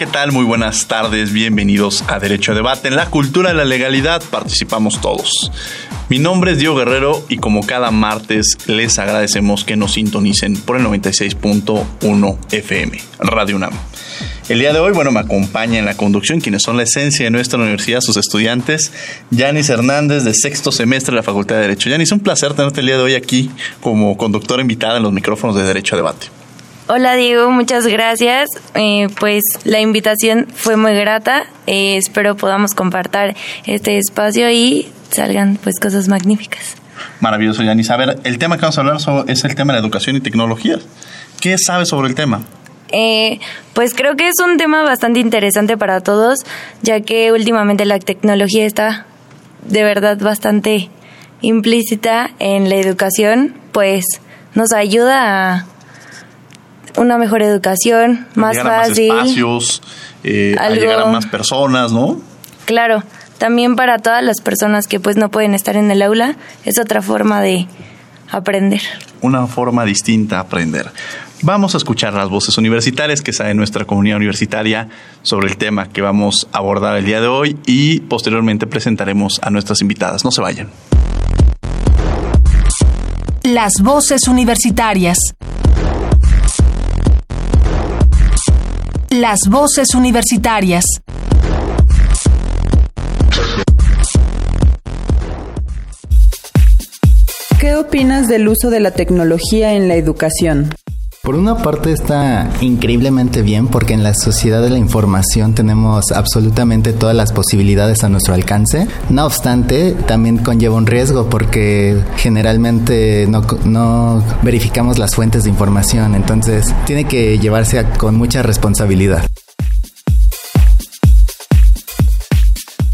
¿Qué tal? Muy buenas tardes, bienvenidos a Derecho a Debate. En la cultura de la legalidad participamos todos. Mi nombre es Diego Guerrero y como cada martes les agradecemos que nos sintonicen por el 96.1 FM, Radio UNAM. El día de hoy, bueno, me acompaña en la conducción quienes son la esencia de nuestra universidad, sus estudiantes, Yanis Hernández de sexto semestre de la Facultad de Derecho. Yanis, un placer tenerte el día de hoy aquí como conductora invitada en los micrófonos de Derecho a Debate. Hola Diego, muchas gracias. Eh, pues la invitación fue muy grata. Eh, espero podamos compartir este espacio y salgan pues cosas magníficas. Maravilloso, Yanis. A ver, el tema que vamos a hablar es el tema de la educación y tecnología. ¿Qué sabes sobre el tema? Eh, pues creo que es un tema bastante interesante para todos, ya que últimamente la tecnología está de verdad bastante implícita en la educación, pues nos ayuda a una mejor educación, más fácil. A más espacios, eh, a llegar a más personas, ¿no? Claro, también para todas las personas que pues no pueden estar en el aula, es otra forma de aprender. Una forma distinta de aprender. Vamos a escuchar las voces universitarias que sabe nuestra comunidad universitaria sobre el tema que vamos a abordar el día de hoy y posteriormente presentaremos a nuestras invitadas. No se vayan. Las voces universitarias. Las voces universitarias. ¿Qué opinas del uso de la tecnología en la educación? Por una parte está increíblemente bien porque en la sociedad de la información tenemos absolutamente todas las posibilidades a nuestro alcance. No obstante, también conlleva un riesgo porque generalmente no, no verificamos las fuentes de información, entonces tiene que llevarse con mucha responsabilidad.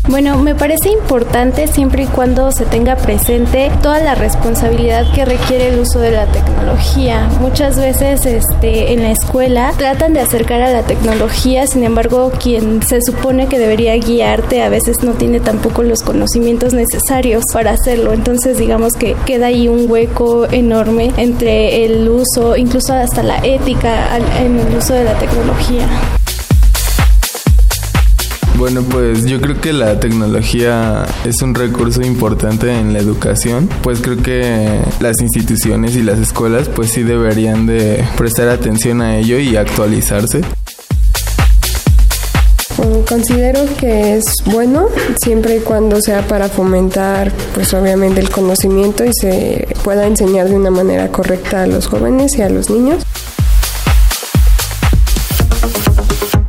Bueno, me parece importante siempre y cuando se tenga presente toda la responsabilidad que requiere el uso de la tecnología. Muchas veces este, en la escuela tratan de acercar a la tecnología, sin embargo, quien se supone que debería guiarte a veces no tiene tampoco los conocimientos necesarios para hacerlo. Entonces, digamos que queda ahí un hueco enorme entre el uso, incluso hasta la ética en el uso de la tecnología. Bueno, pues yo creo que la tecnología es un recurso importante en la educación, pues creo que las instituciones y las escuelas pues sí deberían de prestar atención a ello y actualizarse. Considero que es bueno siempre y cuando sea para fomentar pues obviamente el conocimiento y se pueda enseñar de una manera correcta a los jóvenes y a los niños.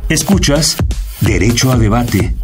Escuchas Derecho a debate.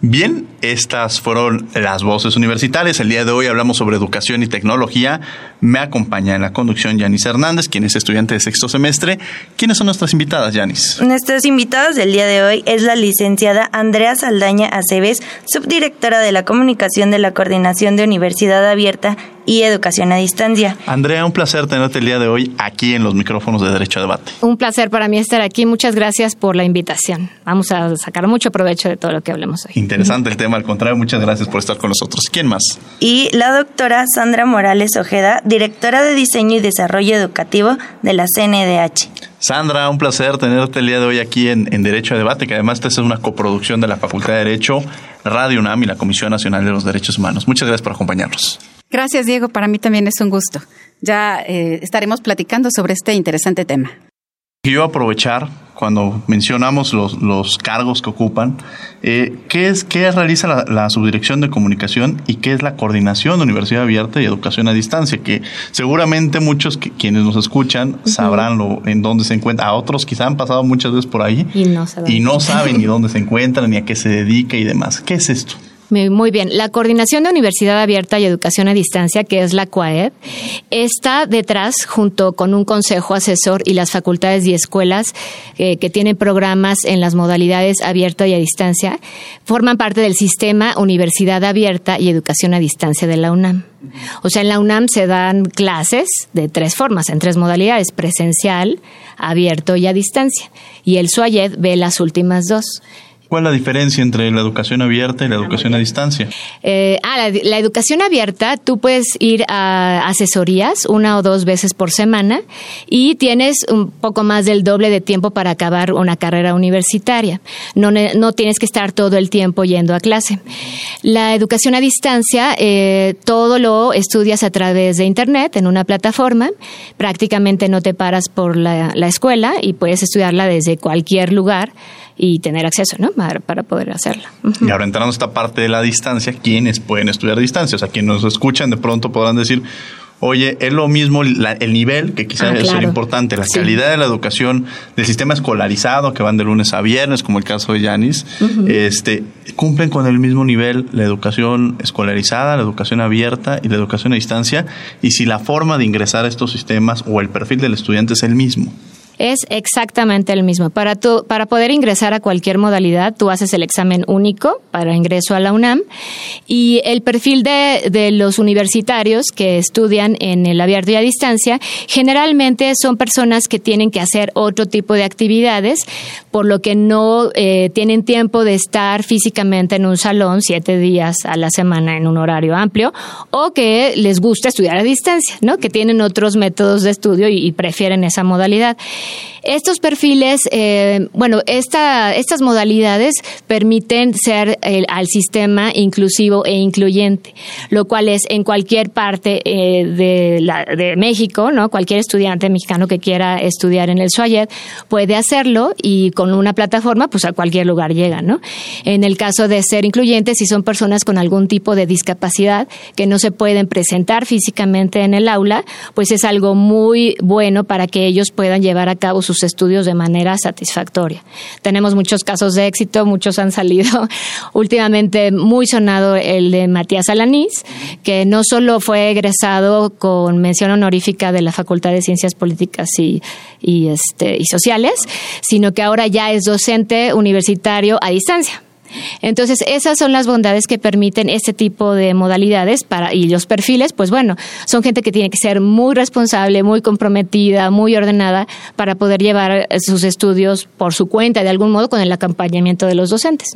Bien, estas fueron las voces universitarias. El día de hoy hablamos sobre educación y tecnología. Me acompaña en la conducción Yanis Hernández, quien es estudiante de sexto semestre. ¿Quiénes son nuestras invitadas, Yanis? Nuestras invitadas del día de hoy es la licenciada Andrea Saldaña Aceves, subdirectora de la comunicación de la Coordinación de Universidad Abierta y Educación a Distancia. Andrea, un placer tenerte el día de hoy aquí en los micrófonos de Derecho a Debate. Un placer para mí estar aquí. Muchas gracias por la invitación. Vamos a sacar mucho provecho de todo lo que hablemos hoy. Interesante el tema, al contrario, muchas gracias por estar con nosotros. ¿Quién más? Y la doctora Sandra Morales Ojeda, directora de Diseño y Desarrollo Educativo de la CNDH. Sandra, un placer tenerte el día de hoy aquí en, Derecho a Debate, que además esta es una coproducción de la Facultad de Derecho, Radio UNAM y la Comisión Nacional de los Derechos Humanos. Muchas gracias por acompañarnos. Gracias, Diego. Para mí también es un gusto. Ya eh, estaremos platicando sobre este interesante tema. Quiero aprovechar cuando mencionamos los, los cargos que ocupan, eh, ¿qué, es, ¿qué realiza la, Subdirección de Comunicación y qué es la Coordinación de Universidad Abierta y Educación a Distancia? Que seguramente muchos quienes nos escuchan sabrán lo, en dónde se encuentra. A otros quizá han pasado muchas veces por ahí y no saben, y no saben ni dónde se encuentran, ni a qué se dedica y demás. ¿Qué es esto? Muy bien. La Coordinación de Universidad Abierta y Educación a Distancia, que es la CUAED, está detrás, junto con un consejo asesor y las facultades y escuelas eh, que tienen programas en las modalidades abierta y a distancia, forman parte del sistema Universidad Abierta y Educación a Distancia de la UNAM. O sea, en la UNAM se dan clases de tres formas, en tres modalidades, presencial, abierto y a distancia. Y el SUAYED ve las últimas dos. ¿Cuál es la diferencia entre la educación abierta y la educación a distancia? Eh, ah, la, educación abierta, tú puedes ir a asesorías una o dos veces por semana y tienes un poco más del doble de tiempo para acabar una carrera universitaria. No, no tienes que estar todo el tiempo yendo a clase. La educación a distancia, eh, todo lo estudias a través de Internet, en una plataforma. Prácticamente no te paras por la, la escuela y puedes estudiarla desde cualquier lugar y tener acceso, ¿no? Para, para poder hacerla. Y ahora entrando a esta parte de la distancia, ¿quiénes pueden estudiar a distancia? O sea, quienes nos escuchan de pronto podrán decir, oye, es lo mismo el nivel, que quizás ah, es importante, la calidad de la educación del sistema escolarizado que van de lunes a viernes, como el caso de Yanis, este, cumplen con el mismo nivel la educación escolarizada, la educación abierta y la educación a distancia, y si la forma de ingresar a estos sistemas o el perfil del estudiante es el mismo es exactamente el mismo. Para, tu, para poder ingresar a cualquier modalidad, tú haces el examen único para ingreso a la UNAM y el perfil de, de los universitarios que estudian en el abierto y a distancia generalmente son personas que tienen que hacer otro tipo de actividades, por lo que no eh, tienen tiempo de estar físicamente en un salón siete días a la semana en un horario amplio o que les gusta estudiar a distancia, ¿no? que tienen otros métodos de estudio y prefieren esa modalidad. Estos perfiles, eh, bueno, esta, estas modalidades permiten ser al sistema inclusivo e incluyente, lo cual es en cualquier parte eh, de, México, ¿no? Cualquier estudiante mexicano que quiera estudiar en el SUAYED puede hacerlo y con una plataforma, pues a cualquier lugar llega, ¿no? En el caso de ser incluyentes, si son personas con algún tipo de discapacidad que no se pueden presentar físicamente en el aula, pues es algo muy bueno para que ellos puedan llevar a cabo sus estudios de manera satisfactoria. Tenemos muchos casos de éxito, muchos han salido últimamente muy sonado el de Matías Alanís, que no solo fue egresado con mención honorífica de la Facultad de Ciencias Políticas y, y, este, y Sociales, sino que ahora ya es docente universitario a distancia. Entonces, esas son las bondades que permiten este tipo de modalidades para y los perfiles, pues bueno, son gente que tiene que ser muy responsable, muy comprometida, muy ordenada para poder llevar sus estudios por su cuenta de algún modo con el acompañamiento de los docentes.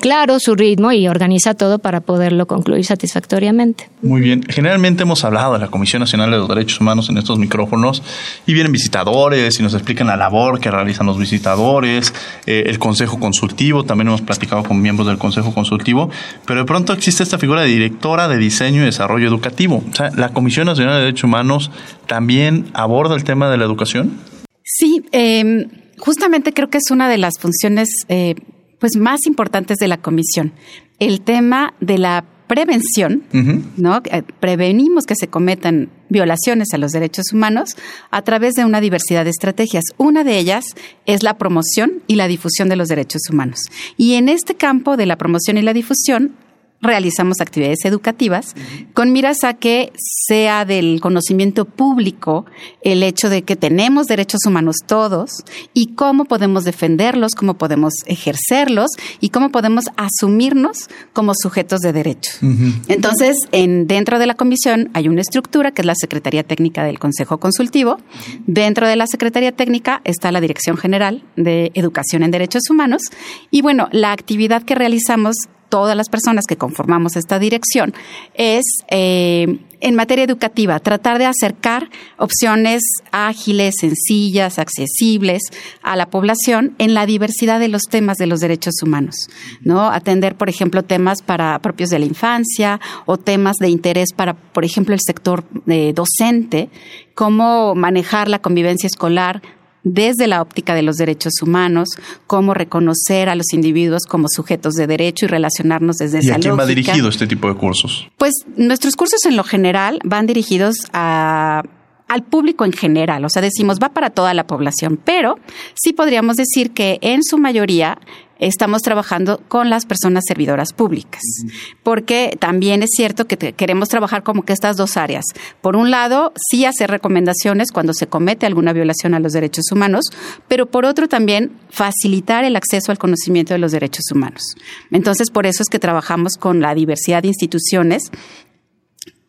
Claro, su ritmo y organiza todo para poderlo concluir satisfactoriamente. Muy bien. Generalmente hemos hablado de la Comisión Nacional de los Derechos Humanos en estos micrófonos y vienen visitadores y nos explican la labor que realizan los visitadores, eh, el Consejo Consultivo también hemos platicado con miembros del Consejo Consultivo, pero de pronto existe esta figura de directora de diseño y desarrollo educativo. O sea, ¿la Comisión Nacional de Derechos Humanos también aborda el tema de la educación? Sí, em, justamente creo que es una de las funciones eh, pues más importantes de la Comisión. El tema de la prevención, ¿no? Eh, prevenimos que se cometan violaciones a los derechos humanos a través de una diversidad de estrategias. Una de ellas es la promoción y la difusión de los derechos humanos. Y en este campo de la promoción y la difusión realizamos actividades educativas con miras a que sea del conocimiento público el hecho de que tenemos derechos humanos todos y cómo podemos defenderlos, cómo podemos ejercerlos y cómo podemos asumirnos como sujetos de derechos. Entonces, en, dentro de la comisión hay una estructura que es la Secretaría Técnica del Consejo Consultivo. Dentro de la Secretaría Técnica está la Dirección General de Educación en Derechos Humanos y bueno, la actividad que realizamos todas las personas que conformamos esta dirección es eh, en materia educativa, tratar de acercar opciones ágiles, sencillas, accesibles a la población en la diversidad de los temas de los derechos humanos, ¿no? Atender, por ejemplo, temas para propios de la infancia o temas de interés para, por ejemplo, el sector eh, docente, cómo manejar la convivencia escolar desde la óptica de los derechos humanos, cómo reconocer a los individuos como sujetos de derecho y relacionarnos desde esa ¿Y a quién va dirigido este tipo de cursos? Pues nuestros cursos en lo general van dirigidos a al público en general, o sea, decimos va para toda la población, pero sí podríamos decir que en su mayoría estamos trabajando con las personas servidoras públicas, porque también es cierto que queremos trabajar como que estas dos áreas. Por un lado, sí hacer recomendaciones cuando se comete alguna violación a los derechos humanos, pero por otro también facilitar el acceso al conocimiento de los derechos humanos. Entonces, por eso es que trabajamos con la diversidad de instituciones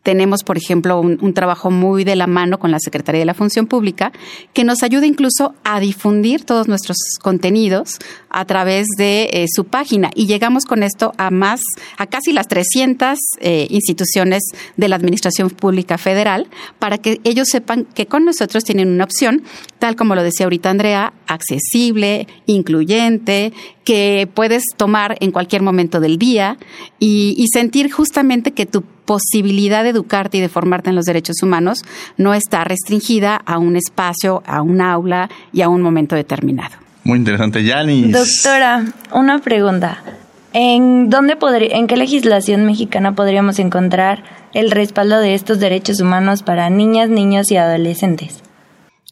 tenemos, por ejemplo, un, trabajo muy de la mano con la Secretaría de la Función Pública que nos ayuda incluso a difundir todos nuestros contenidos a través de eh, su página. Y llegamos con esto a más, a casi las 300 eh, instituciones de la Administración Pública Federal para que ellos sepan que con nosotros tienen una opción, tal como lo decía ahorita Andrea, accesible, incluyente, que puedes tomar en cualquier momento del día y, y sentir justamente que tu posibilidad de educarte y de formarte en los derechos humanos no está restringida a un espacio, a un aula y a un momento determinado. Muy interesante, Yanis. Doctora, una pregunta. ¿En dónde podría, en qué legislación mexicana podríamos encontrar el respaldo de estos derechos humanos para niñas, niños y adolescentes?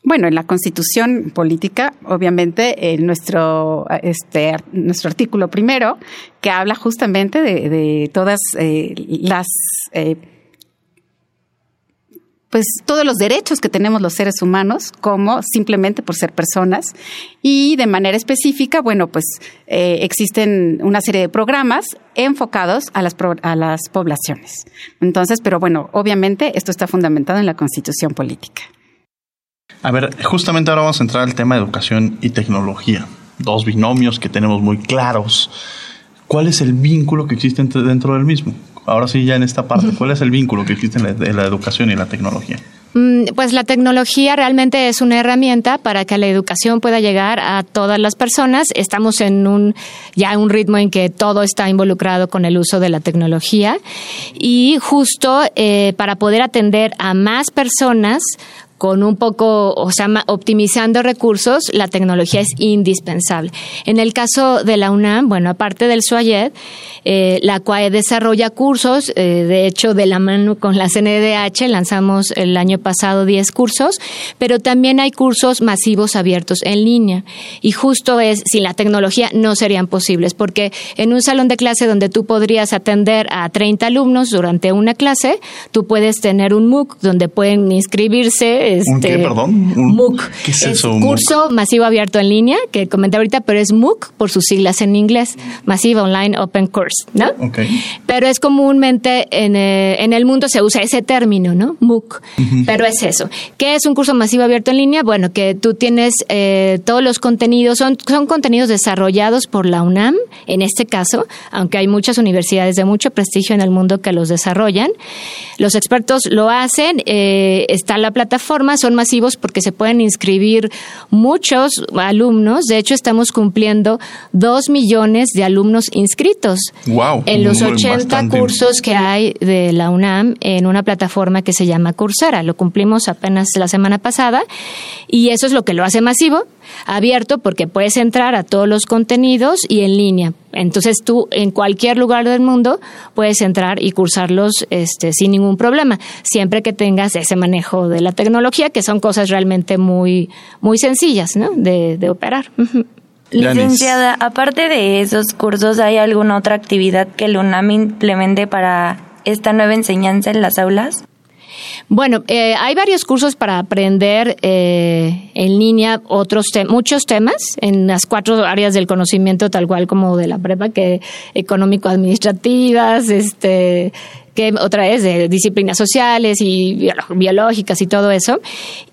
Bueno, en la Constitución política, obviamente, en nuestro este nuestro artículo primero que habla justamente de, todas eh, las eh, pues todos los derechos que tenemos los seres humanos como simplemente por ser personas y de manera específica, bueno, pues eh, existen una serie de programas enfocados a las, a las poblaciones. Entonces, pero bueno, obviamente esto está fundamentado en la constitución política. A ver, justamente ahora vamos a entrar al tema de educación y tecnología. Dos binomios que tenemos muy claros. ¿Cuál es el vínculo que existe dentro del mismo? Ahora sí, ya en esta parte, ¿cuál es el vínculo que existe en la, educación y la tecnología? Mm, pues la tecnología realmente es una herramienta para que la educación pueda llegar a todas las personas. Estamos en un ya un ritmo en que todo está involucrado con el uso de la tecnología y justo eh, para poder atender a más personas con un poco, o sea, optimizando recursos, la tecnología es indispensable. En el caso de la UNAM, bueno, aparte del SUAYED, eh, la cual desarrolla cursos, eh, de hecho, de la mano con la CNDH, lanzamos el año pasado 10 cursos, pero también hay cursos masivos abiertos en línea. Y justo es, sin la tecnología no serían posibles, porque en un salón de clase donde tú podrías atender a 30 alumnos durante una clase, tú puedes tener un MOOC donde pueden inscribirse ¿Un qué, este? MOOC. ¿Qué es, eso? Curso Masivo Abierto en Línea, que comenté ahorita, pero es MOOC por sus siglas en inglés, Massive Online Open Course, ¿no? Pero es comúnmente en, eh, en, el mundo se usa ese término, ¿no? MOOC. Pero es eso. ¿Qué es un curso masivo abierto en línea? Bueno, que tú tienes eh, todos los contenidos, son, son contenidos desarrollados por la UNAM, en este caso, aunque hay muchas universidades de mucho prestigio en el mundo que los desarrollan. Los expertos lo hacen, eh, está la plataforma son masivos porque se pueden inscribir muchos alumnos. De hecho, estamos cumpliendo dos millones de alumnos inscritos en los 80 cursos que hay de la UNAM en una plataforma que se llama Coursera. Lo cumplimos apenas la semana pasada y eso es lo que lo hace masivo abierto porque puedes entrar a todos los contenidos y en línea. Entonces tú en cualquier lugar del mundo puedes entrar y cursarlos este, sin ningún problema, siempre que tengas ese manejo de la tecnología, que son cosas realmente muy, muy sencillas ¿no? de, de operar. Licenciada, aparte de esos cursos, ¿hay alguna otra actividad que el UNAM implemente para esta nueva enseñanza en las aulas? Bueno, eh, hay varios cursos para aprender eh, en línea otros muchos temas en las cuatro áreas del conocimiento, tal cual como de la prepa, que económico-administrativas, este, que otra vez de disciplinas sociales y biológicas y todo eso.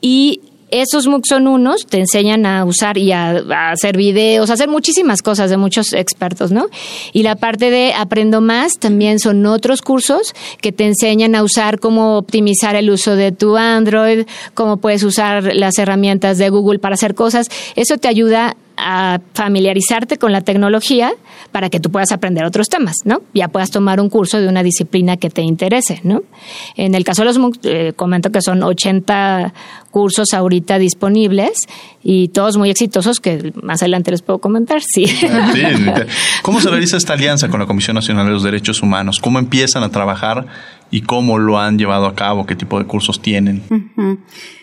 Y Esos MOOCs son unos, te enseñan a usar y a, a, hacer videos, a hacer muchísimas cosas de muchos expertos, ¿no? Y la parte de Aprendo Más también son otros cursos que te enseñan a usar cómo optimizar el uso de tu Android, cómo puedes usar las herramientas de Google para hacer cosas. Eso te ayuda a familiarizarte con la tecnología para que tú puedas aprender otros temas, ¿no? Ya puedas tomar un curso de una disciplina que te interese, ¿no? En el caso de los MOOC, eh, comento que son 80 cursos ahorita disponibles y todos muy exitosos que más adelante les puedo comentar, sí. sí. ¿Cómo se realiza esta alianza con la Comisión Nacional de los Derechos Humanos? ¿Cómo empiezan a trabajar y cómo lo han llevado a cabo? ¿Qué tipo de cursos tienen? Uh -huh.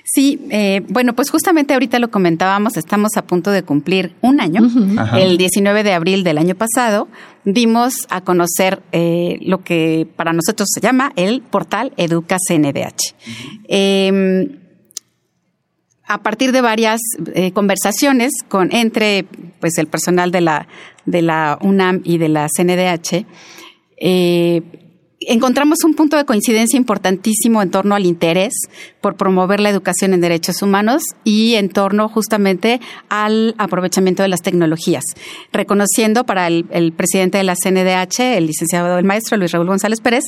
Sí, eh, bueno, pues justamente ahorita lo comentábamos, estamos a punto de cumplir un año. Uh -huh. El 19 de abril del año pasado dimos a conocer eh, lo que para nosotros se llama el portal Educa CNDH. Uh -huh. eh, a partir de varias eh, conversaciones con entre pues el personal de la de la UNAM y de la CNDH eh, encontramos un punto de coincidencia importantísimo en torno al interés por promover la educación en derechos humanos y en torno justamente al aprovechamiento de las tecnologías, reconociendo para el, el presidente de la CNDH, el licenciado el maestro Luis Raúl González Pérez,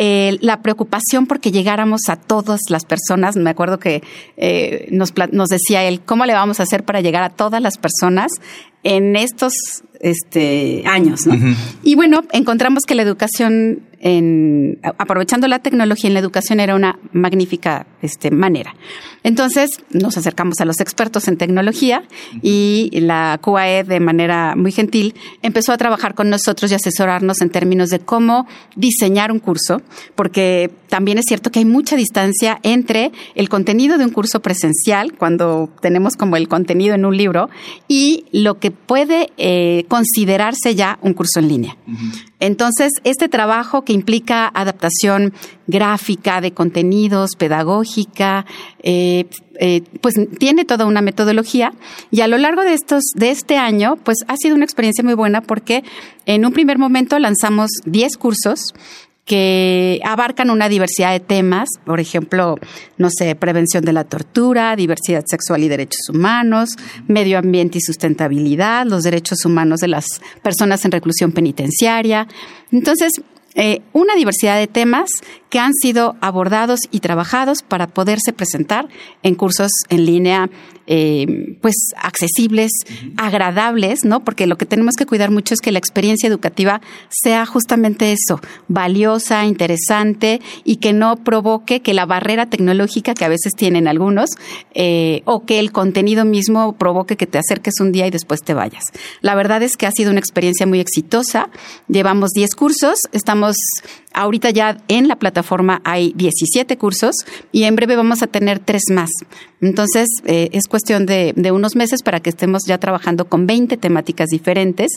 eh, la preocupación porque llegáramos a todas las personas. Me acuerdo que eh, nos, nos decía él, ¿cómo le vamos a hacer para llegar a todas las personas en estos este, años? ¿no? Uh -huh. Y bueno, encontramos que la educación, en, aprovechando la tecnología en la educación, era una magnífica este, manera. Entonces nos acercamos a los expertos en tecnología y la QAE de manera muy gentil empezó a trabajar con nosotros y asesorarnos en términos de cómo diseñar un curso, porque también es cierto que hay mucha distancia entre el contenido de un curso presencial, cuando tenemos como el contenido en un libro, y lo que puede eh, considerarse ya un curso en línea. Entonces, este trabajo que implica adaptación gráfica de contenidos, pedagógica, eh, eh, pues tiene toda una metodología. Y a lo largo de estos de este año, pues ha sido una experiencia muy buena porque en un primer momento lanzamos 10 cursos que abarcan una diversidad de temas, por ejemplo, no sé, prevención de la tortura, diversidad sexual y derechos humanos, medio ambiente y sustentabilidad, los derechos humanos de las personas en reclusión penitenciaria. Entonces, eh, una diversidad de temas que han sido abordados y trabajados para poderse presentar en cursos en línea, eh, pues accesibles, agradables, ¿no? Porque lo que tenemos que cuidar mucho es que la experiencia educativa sea justamente eso, valiosa, interesante y que no provoque que la barrera tecnológica que a veces tienen algunos eh, o que el contenido mismo provoque que te acerques un día y después te vayas. La verdad es que ha sido una experiencia muy exitosa. Llevamos 10 cursos, estamos ahorita ya en la plataforma hay 17 cursos y en breve vamos a tener tres más. Entonces, eh, es cuestión de, unos meses para que estemos ya trabajando con 20 temáticas diferentes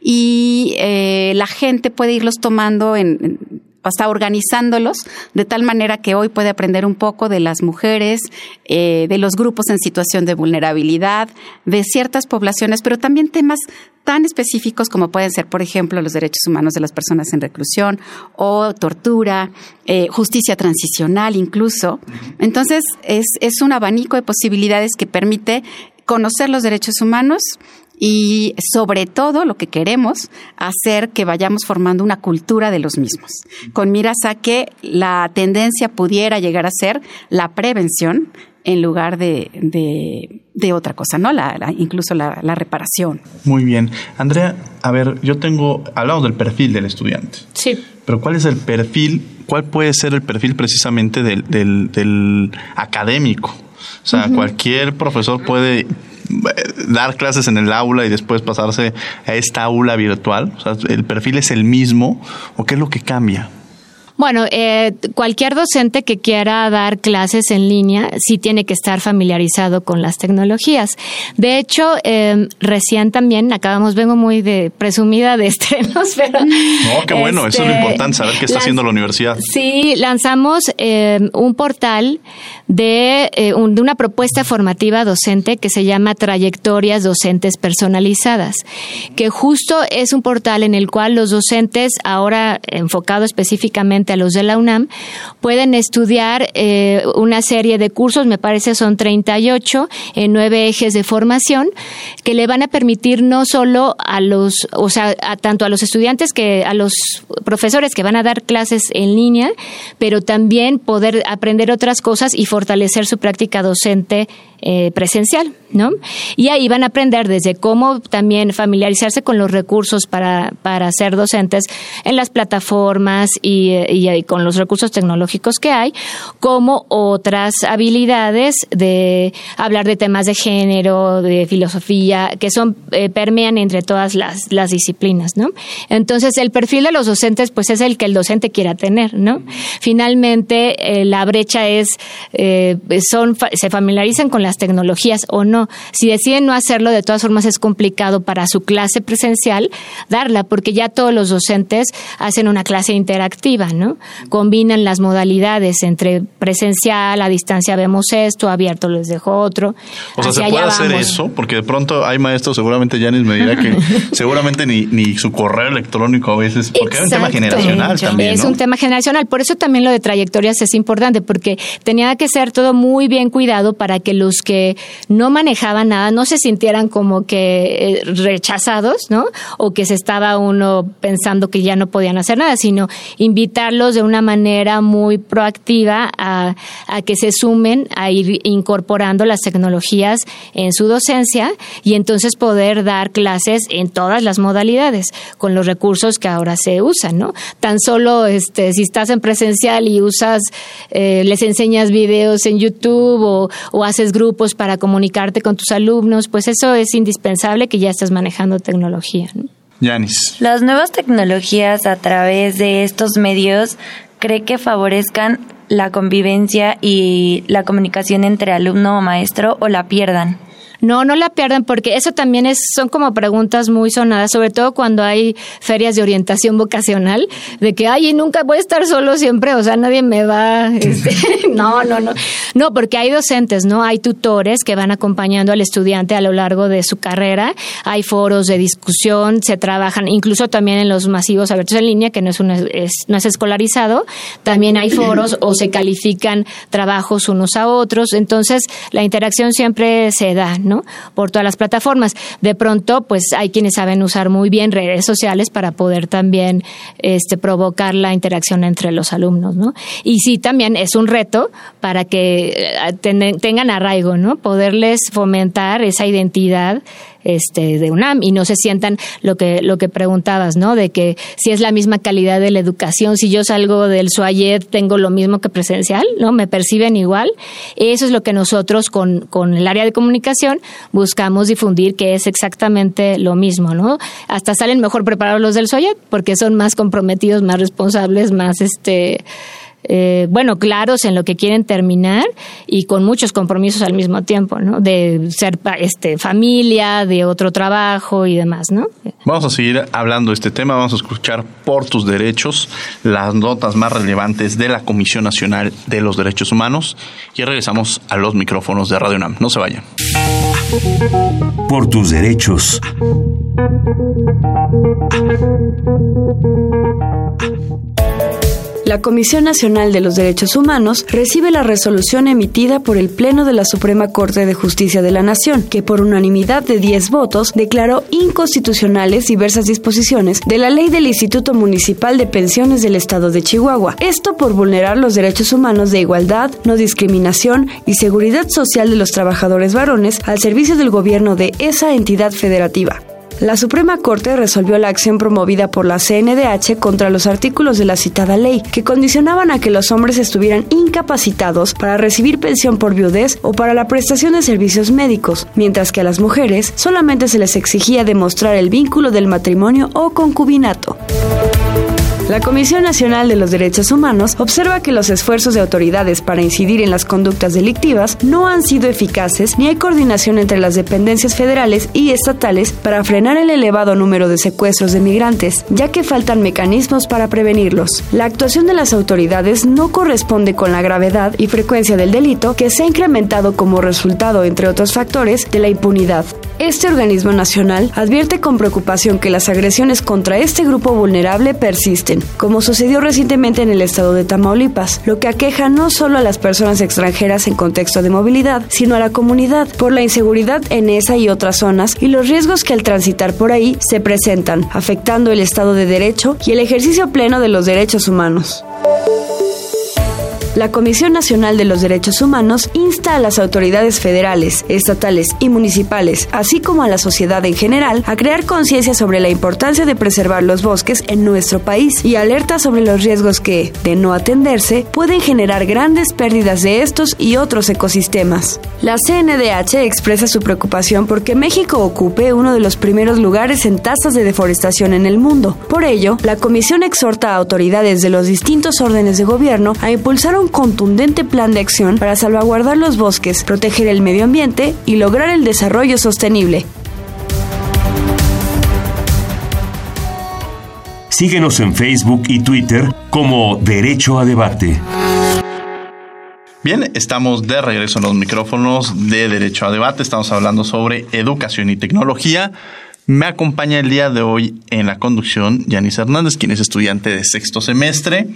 y eh, la gente puede irlos tomando en hasta organizándolos de tal manera que hoy puede aprender un poco de las mujeres, eh, de los grupos en situación de vulnerabilidad, de ciertas poblaciones, pero también temas tan específicos como pueden ser, por ejemplo, los derechos humanos de las personas en reclusión o tortura, eh, justicia transicional incluso. Entonces, es, es un abanico de posibilidades que permite conocer los derechos humanos y sobre todo lo que queremos hacer que vayamos formando una cultura de los mismos, con miras a que la tendencia pudiera llegar a ser la prevención en lugar de, de, de otra cosa, ¿no? La, la, incluso la, la, reparación. Muy bien. Andrea, a ver, yo tengo, hablamos del perfil del estudiante. Sí. Pero ¿cuál es el perfil, cuál puede ser el perfil precisamente del, del, del académico? O sea, uh -huh. cualquier profesor puede dar clases en el aula y después pasarse a esta aula virtual? O sea, ¿El perfil es el mismo o qué es lo que cambia? Bueno, eh, cualquier docente que quiera dar clases en línea sí tiene que estar familiarizado con las tecnologías. De hecho, eh, recién también acabamos, vengo muy de presumida de estrenos, pero... No, qué bueno, este, eso es lo importante, saber qué está haciendo la universidad. Sí, lanzamos eh, un portal de, eh, un, de una propuesta formativa docente que se llama Trayectorias Docentes Personalizadas, que justo es un portal en el cual los docentes, ahora enfocado específicamente a los de la UNAM, pueden estudiar eh, una serie de cursos, me parece son 38, en nueve ejes de formación, que le van a permitir no solo a los, o sea, tanto a los estudiantes que a los profesores que van a dar clases en línea, pero también poder aprender otras cosas y fortalecer su práctica docente eh, presencial, ¿no? Y ahí van a aprender desde cómo también familiarizarse con los recursos para, para ser docentes en las plataformas y, y, con los recursos tecnológicos que hay, como otras habilidades de hablar de temas de género, de filosofía, que son eh, permean entre todas las, las disciplinas, ¿no? Entonces, el perfil de los docentes, pues es el que el docente quiera tener, ¿no? Finalmente, eh, la brecha es, son, se familiarizan con las tecnologías o no. Si deciden no hacerlo, de todas formas es complicado para su clase presencial darla, porque ya todos los docentes hacen una clase interactiva, ¿no? Combinan las modalidades entre presencial, a distancia vemos esto, abierto les dejo otro. O sea, ¿se puede hacer eso? Porque de pronto hay maestros, seguramente Janis me dirá que seguramente ni, ni su correo electrónico a veces, porque es un tema generacional también. Es un tema generacional, por eso también lo de trayectorias es importante, porque tenía que ser todo muy bien cuidado para que los que no manejaban nada no se sintieran como que eh, rechazados, ¿no? O que se estaba uno pensando que ya no podían hacer nada, sino invitarlos de una manera muy proactiva a, que se sumen a ir incorporando las tecnologías en su docencia y entonces poder dar clases en todas las modalidades con los recursos que ahora se usan, ¿no? Tan solo este, si estás en presencial y usas, eh, les enseñas videos en YouTube o, o haces grupos para comunicarte con tus alumnos, pues eso es indispensable que ya estés manejando tecnología. Yanis. Las nuevas tecnologías a través de estos medios cree que favorezcan la convivencia y la comunicación entre alumno o maestro o la pierdan. No, no la pierdan porque eso también es, son como preguntas muy sonadas, sobre todo cuando hay ferias de orientación vocacional, de que, ay, nunca voy a estar solo siempre, o sea, nadie me va, este, no, no, no, no, porque hay docentes, ¿no? Hay tutores que van acompañando al estudiante a lo largo de su carrera, hay foros de discusión, se trabajan, incluso también en los masivos abiertos en línea, que no es, un, es no es escolarizado, también hay foros o se califican trabajos unos a otros, entonces la interacción siempre se da, ¿no? Por todas las plataformas. De pronto, pues hay quienes saben usar muy bien redes sociales para poder también este, provocar la interacción entre los alumnos, ¿no? Y sí, también es un reto para que eh, tengan arraigo, ¿no? Poderles fomentar esa identidad este, de UNAM y no se sientan lo que, lo que preguntabas, ¿no? De que si es la misma calidad de la educación, si yo salgo del SUAYED tengo lo mismo que presencial, ¿no? Me perciben igual. Eso es lo que nosotros con, con el área de comunicación buscamos difundir, que es exactamente lo mismo, ¿no? Hasta salen mejor preparados los del SUAYED porque son más comprometidos, más responsables, más este eh, bueno, claros en lo que quieren terminar y con muchos compromisos al mismo tiempo, ¿no? De ser este, familia, de otro trabajo y demás, ¿no? Vamos a seguir hablando de este tema, vamos a escuchar por tus derechos las notas más relevantes de la Comisión Nacional de los Derechos Humanos y regresamos a los micrófonos de Radio UNAM. No se vayan. Por tus derechos. La Comisión Nacional de los Derechos Humanos recibe la resolución emitida por el Pleno de la Suprema Corte de Justicia de la Nación, que por unanimidad de 10 votos declaró inconstitucionales diversas disposiciones de la ley del Instituto Municipal de Pensiones del Estado de Chihuahua. Esto por vulnerar los derechos humanos de igualdad, no discriminación y seguridad social de los trabajadores varones al servicio del gobierno de esa entidad federativa. La Suprema Corte resolvió la acción promovida por la CNDH contra los artículos de la citada ley, que condicionaban a que los hombres estuvieran incapacitados para recibir pensión por viudez o para la prestación de servicios médicos, mientras que a las mujeres solamente se les exigía demostrar el vínculo del matrimonio o concubinato. La Comisión Nacional de los Derechos Humanos observa que los esfuerzos de autoridades para incidir en las conductas delictivas no han sido eficaces ni hay coordinación entre las dependencias federales y estatales para frenar el elevado número de secuestros de migrantes, ya que faltan mecanismos para prevenirlos. La actuación de las autoridades no corresponde con la gravedad y frecuencia del delito que se ha incrementado como resultado, entre otros factores, de la impunidad. Este organismo nacional advierte con preocupación que las agresiones contra este grupo vulnerable persisten, como sucedió recientemente en el estado de Tamaulipas, lo que aqueja no solo a las personas extranjeras en contexto de movilidad, sino a la comunidad por la inseguridad en esa y otras zonas y los riesgos que al transitar por ahí se presentan, afectando el Estado de Derecho y el ejercicio pleno de los derechos humanos. La Comisión Nacional de los Derechos Humanos insta a las autoridades federales, estatales y municipales, así como a la sociedad en general, a crear conciencia sobre la importancia de preservar los bosques en nuestro país y alerta sobre los riesgos que, de no atenderse, pueden generar grandes pérdidas de estos y otros ecosistemas. La CNDH expresa su preocupación porque México ocupe uno de los primeros lugares en tasas de deforestación en el mundo. Por ello, la Comisión exhorta a autoridades de los distintos órdenes de gobierno a impulsar un contundente plan de acción para salvaguardar los bosques, proteger el medio ambiente y lograr el desarrollo sostenible. Síguenos en Facebook y Twitter como Derecho a Debate. Bien, estamos de regreso en los micrófonos de Derecho a Debate. Estamos hablando sobre educación y tecnología. Me acompaña el día de hoy en la conducción Yanis Hernández, quien es estudiante de sexto semestre.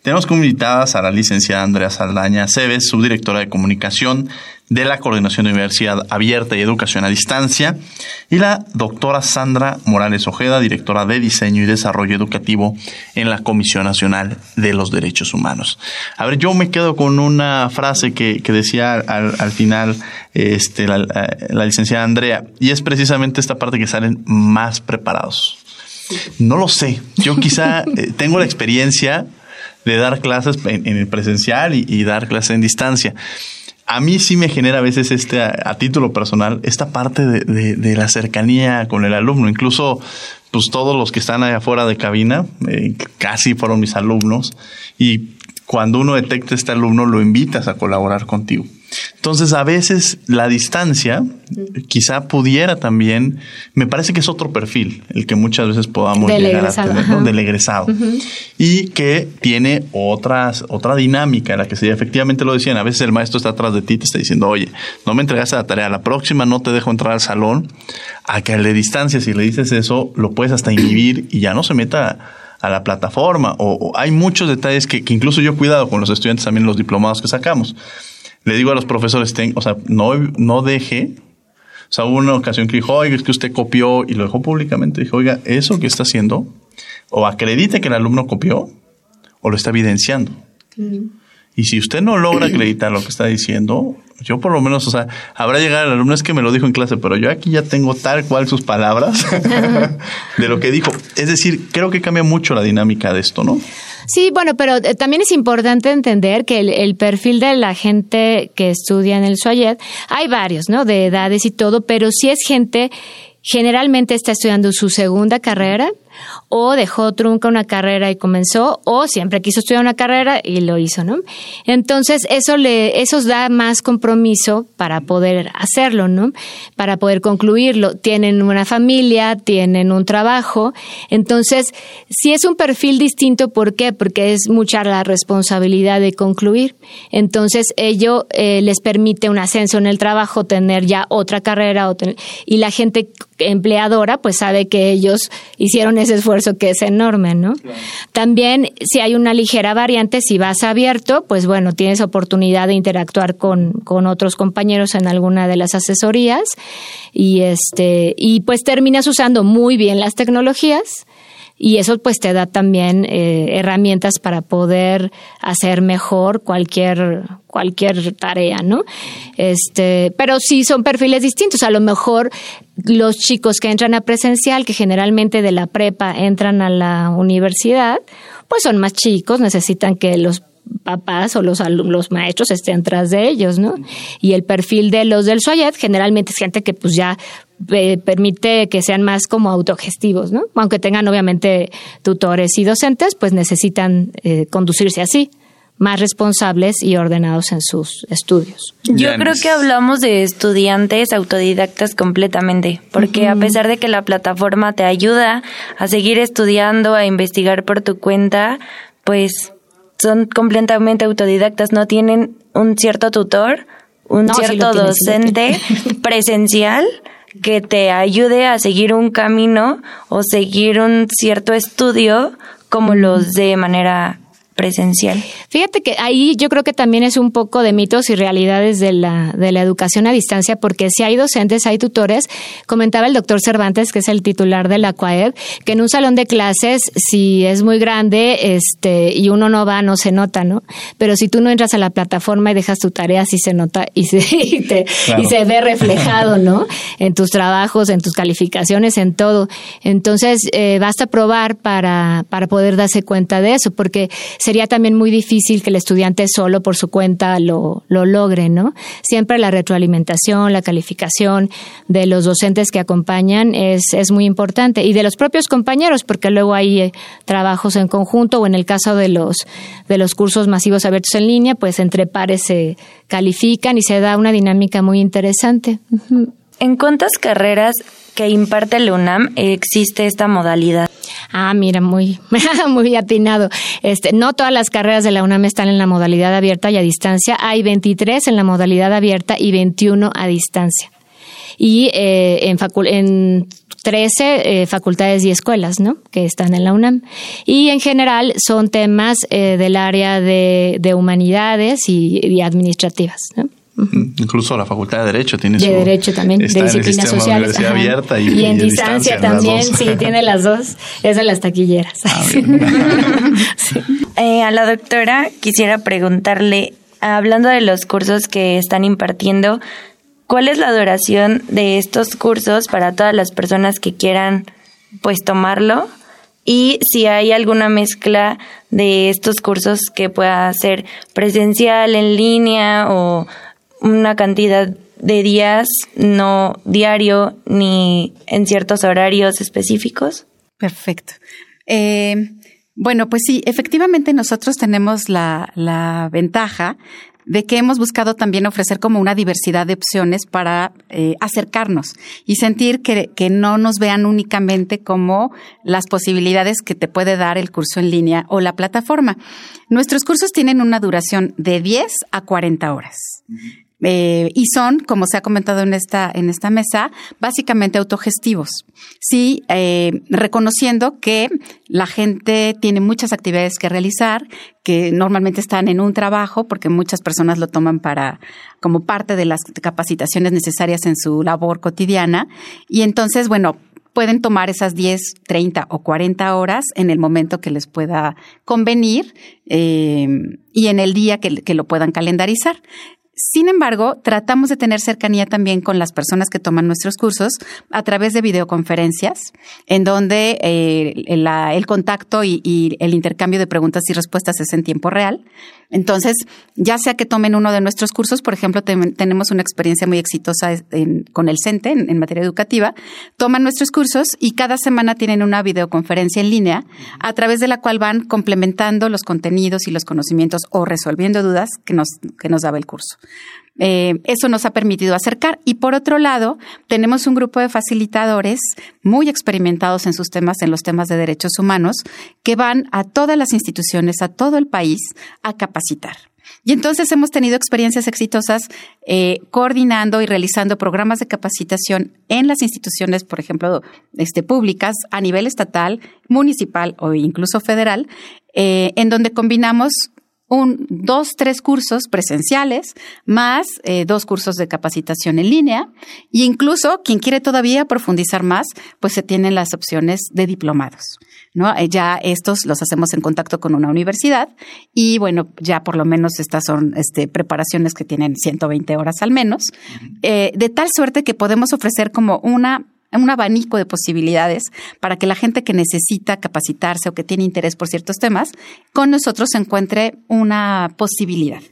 Tenemos como invitadas a la licenciada Andrea Saldaña Cebes, subdirectora de comunicación de la Coordinación de Universidad Abierta y Educación a Distancia, y la doctora Sandra Morales Ojeda, directora de Diseño y Desarrollo Educativo en la Comisión Nacional de los Derechos Humanos. A ver, yo me quedo con una frase que, decía al, final este, la, la licenciada Andrea, y es precisamente esta parte que salen más preparados. No lo sé, yo quizá eh, tengo la experiencia de dar clases en, el presencial y dar clases en distancia a mí sí me genera a veces este, a, título personal, esta parte de, la cercanía con el alumno. Incluso, pues todos los que están allá afuera de cabina, eh, casi fueron mis alumnos. Y cuando uno detecta a este alumno, lo invitas a colaborar contigo. Entonces, a veces la distancia quizá pudiera también, me parece que es otro perfil, el que muchas veces podamos llegar a tener, ¿no? Del egresado. Y que tiene otras, otra dinámica, la que sería, efectivamente lo decían, a veces el maestro está atrás de ti, te está diciendo, oye, no me entregaste la tarea, la próxima no te dejo entrar al salón, a que le distancia, si le dices eso, lo puedes hasta inhibir y ya no se meta a la plataforma. O, hay muchos detalles que, que, incluso yo he cuidado con los estudiantes también los diplomados que sacamos le digo a los profesores, o sea, no, no deje. O sea, hubo una ocasión que dijo, oiga, es que usted copió y lo dejó públicamente. Dijo, oiga, eso que está haciendo, o acredite que el alumno copió, o lo está evidenciando. Y si usted no logra acreditar lo que está diciendo, yo por lo menos, o sea, habrá llegado el alumno, es que me lo dijo en clase, pero yo aquí ya tengo tal cual sus palabras de lo que dijo. Es decir, creo que cambia mucho la dinámica de esto, ¿no? Sí, bueno, pero eh, también es importante entender que el, perfil de la gente que estudia en el SUAYED, hay varios, ¿no? De edades y todo, pero sí es gente generalmente está estudiando su segunda carrera o dejó trunca una carrera y comenzó, o siempre quiso estudiar una carrera y lo hizo, ¿no? Entonces, eso le, eso da más compromiso para poder hacerlo, ¿no? Para poder concluirlo. Tienen una familia, tienen un trabajo. Entonces, si es un perfil distinto, ¿por qué? Porque es mucha la responsabilidad de concluir. Entonces, ello eh, les permite un ascenso en el trabajo, tener ya otra carrera, y la gente empleadora, pues sabe que ellos hicieron ese esfuerzo que es enorme, ¿no? También, si hay una ligera variante, si vas abierto, pues bueno, tienes oportunidad de interactuar con, con otros compañeros en alguna de las asesorías y este, y pues terminas usando muy bien las tecnologías y eso pues te da también eh, herramientas para poder hacer mejor cualquier cualquier tarea, ¿no? Este, pero sí son perfiles distintos. A lo mejor los chicos que entran a presencial, que generalmente de la prepa entran a la universidad, pues son más chicos, necesitan que los papás o los, los maestros estén tras de ellos, ¿no? Y el perfil de los del SUAYET generalmente es gente que pues ya eh, permite que sean más como autogestivos, ¿no? Aunque tengan obviamente tutores y docentes, pues necesitan eh, conducirse así más responsables y ordenados en sus estudios. Yo creo que hablamos de estudiantes autodidactas completamente, porque a pesar de que la plataforma te ayuda a seguir estudiando, a investigar por tu cuenta, pues son completamente autodidactas, no tienen un cierto tutor, un cierto docente presencial que te ayude a seguir un camino o seguir un cierto estudio como los de manera presencial. Fíjate que ahí yo creo que también es un poco de mitos y realidades de la, de la educación a distancia, porque si hay docentes, hay tutores. Comentaba el doctor Cervantes, que es el titular de la CUAED, que en un salón de clases, si es muy grande este, y uno no va, no se nota, ¿no? Pero si tú no entras a la plataforma y dejas tu tarea, sí se nota y se, y, te, y se ve reflejado, ¿no? En tus trabajos, en tus calificaciones, en todo. Entonces, eh, basta probar para, para poder darse cuenta de eso, porque sería también muy difícil que el estudiante solo por su cuenta lo, lo logre, ¿no? Siempre la retroalimentación, la calificación de los docentes que acompañan es, es muy importante y de los propios compañeros, porque luego hay eh, trabajos en conjunto o en el caso de los, de los cursos masivos abiertos en línea, pues entre pares se califican y se da una dinámica muy interesante. ¿En cuántas carreras que imparte el UNAM existe esta modalidad? Ah, mira, muy, muy atinado. Este, no todas las carreras de la UNAM están en la modalidad abierta y a distancia. Hay 23 en la modalidad abierta y 21 a distancia. Y eh, en, en 13 eh, facultades y escuelas, ¿no? Que están en la UNAM. Y en general son temas eh, del área de, de humanidades y, y administrativas, ¿no? Incluso la Facultad de Derecho tiene de Derecho también, de disciplinas sociales. abierta y, y, en distancia, también, sí, tiene las dos. Es de las taquilleras. Ah, sí. eh, a la doctora quisiera preguntarle, hablando de los cursos que están impartiendo, ¿cuál es la duración de estos cursos para todas las personas que quieran pues tomarlo? y si hay alguna mezcla de estos cursos que pueda ser presencial, en línea o una cantidad de días, no diario ni en ciertos horarios específicos. Perfecto. Eh, bueno, pues sí, efectivamente nosotros tenemos la, la ventaja de que hemos buscado también ofrecer como una diversidad de opciones para eh, acercarnos y sentir que, que, no nos vean únicamente como las posibilidades que te puede dar el curso en línea o la plataforma. Nuestros cursos tienen una duración de 10 a 40 horas. Eh, y son, como se ha comentado en esta, en esta mesa, básicamente autogestivos. Sí, eh, reconociendo que la gente tiene muchas actividades que realizar, que normalmente están en un trabajo, porque muchas personas lo toman para, como parte de las capacitaciones necesarias en su labor cotidiana. Y entonces, bueno, pueden tomar esas 10, 30 o 40 horas en el momento que les pueda convenir eh, y en el día que, que, lo puedan calendarizar. Sin embargo, tratamos de tener cercanía también con las personas que toman nuestros cursos a través de videoconferencias, en donde eh, la, el contacto y, y, el intercambio de preguntas y respuestas es en tiempo real. Entonces, ya sea que tomen uno de nuestros cursos, por ejemplo, te, tenemos una experiencia muy exitosa con el CENTE en, en, materia educativa, toman nuestros cursos y cada semana tienen una videoconferencia en línea a través de la cual van complementando los contenidos y los conocimientos o resolviendo dudas que nos, que nos daba el curso. Eh, eso nos ha permitido acercar. Y por otro lado, tenemos un grupo de facilitadores muy experimentados en sus temas, en los temas de derechos humanos, que van a todas las instituciones, a todo el país, a capacitar. Y entonces hemos tenido experiencias exitosas eh, coordinando y realizando programas de capacitación en las instituciones, por ejemplo, este, públicas a nivel estatal, municipal o incluso federal, eh, en donde combinamos un, dos, tres cursos presenciales, más eh, dos cursos de capacitación en línea, e incluso quien quiere todavía profundizar más, pues se tienen las opciones de diplomados. ¿no? Eh, ya estos los hacemos en contacto con una universidad y bueno, ya por lo menos estas son este, preparaciones que tienen 120 horas al menos, eh, de tal suerte que podemos ofrecer como una un abanico de posibilidades para que la gente que necesita capacitarse o que tiene interés por ciertos temas, con nosotros encuentre una posibilidad.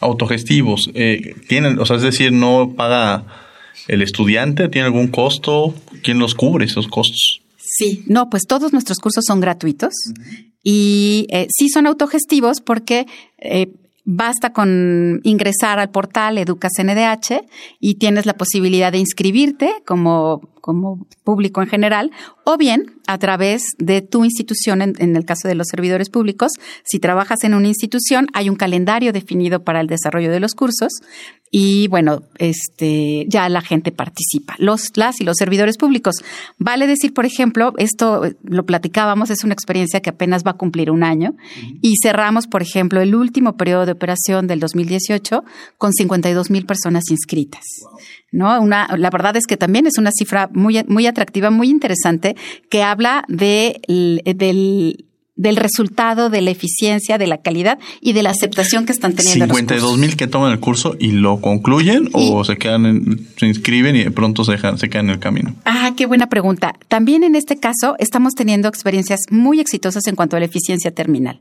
Autogestivos, eh, tienen, o sea, es decir, no paga el estudiante, tiene algún costo, ¿quién los cubre esos costos? Sí, no, pues todos nuestros cursos son gratuitos uh -huh. y eh, sí son autogestivos porque eh, Basta con ingresar al portal Educas NDH y tienes la posibilidad de inscribirte como, como público en general o bien a través de tu institución, en, el caso de los servidores públicos. Si trabajas en una institución, hay un calendario definido para el desarrollo de los cursos y bueno, este, ya la gente participa, los, las y los servidores públicos. Vale decir, por ejemplo, esto lo platicábamos, es una experiencia que apenas va a cumplir un año y cerramos, por ejemplo, el último periodo de operación del 2018 con 52 mil personas inscritas. ¿no? Una, la verdad es que también es una cifra muy, muy atractiva, muy interesante, que habla de, del del resultado, de la eficiencia, de la calidad y de la aceptación que están teniendo. 52 mil que toman el curso y lo concluyen o se quedan, en, se inscriben y de pronto se, dejan, se quedan en el camino. Ah, qué buena pregunta. También en este caso estamos teniendo experiencias muy exitosas en cuanto a la eficiencia terminal.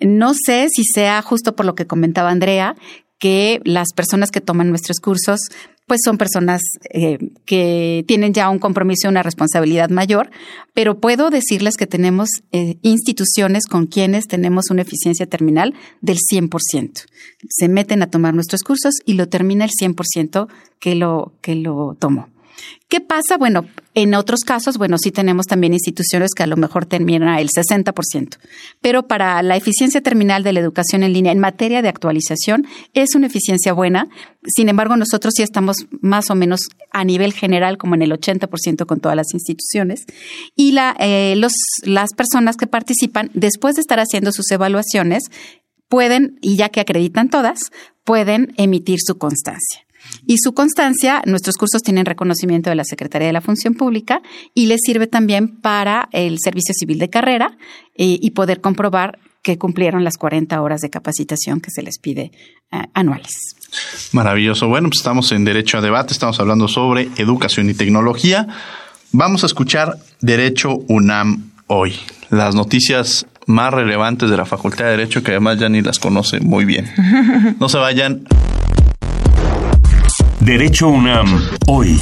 No sé si sea justo por lo que comentaba Andrea, que las personas que toman nuestros cursos pues son personas eh, que tienen ya un compromiso y una responsabilidad mayor, pero puedo decirles que tenemos eh, instituciones con quienes tenemos una eficiencia terminal del 100%. Se meten a tomar nuestros cursos y lo termina el 100% que lo, que lo tomó. ¿Qué pasa? Bueno, en otros casos, bueno, sí tenemos también instituciones que a lo mejor terminan el 60%, pero para la eficiencia terminal de la educación en línea en materia de actualización es una eficiencia buena. Sin embargo, nosotros sí estamos más o menos a nivel general como en el 80% con todas las instituciones y eh, las personas que participan, después de estar haciendo sus evaluaciones, pueden, y ya que acreditan todas, pueden emitir su constancia. Y su constancia, nuestros cursos tienen reconocimiento de la Secretaría de la Función Pública y les sirve también para el Servicio Civil de Carrera eh, y poder comprobar que cumplieron las 40 horas de capacitación que se les pide eh, anuales. Maravilloso. Bueno, pues estamos en Derecho a Debate, estamos hablando sobre educación y tecnología. Vamos a escuchar Derecho UNAM hoy. Las noticias más relevantes de la Facultad de Derecho, que además ya ni las conoce muy bien. No se vayan. Derecho UNAM, hoy.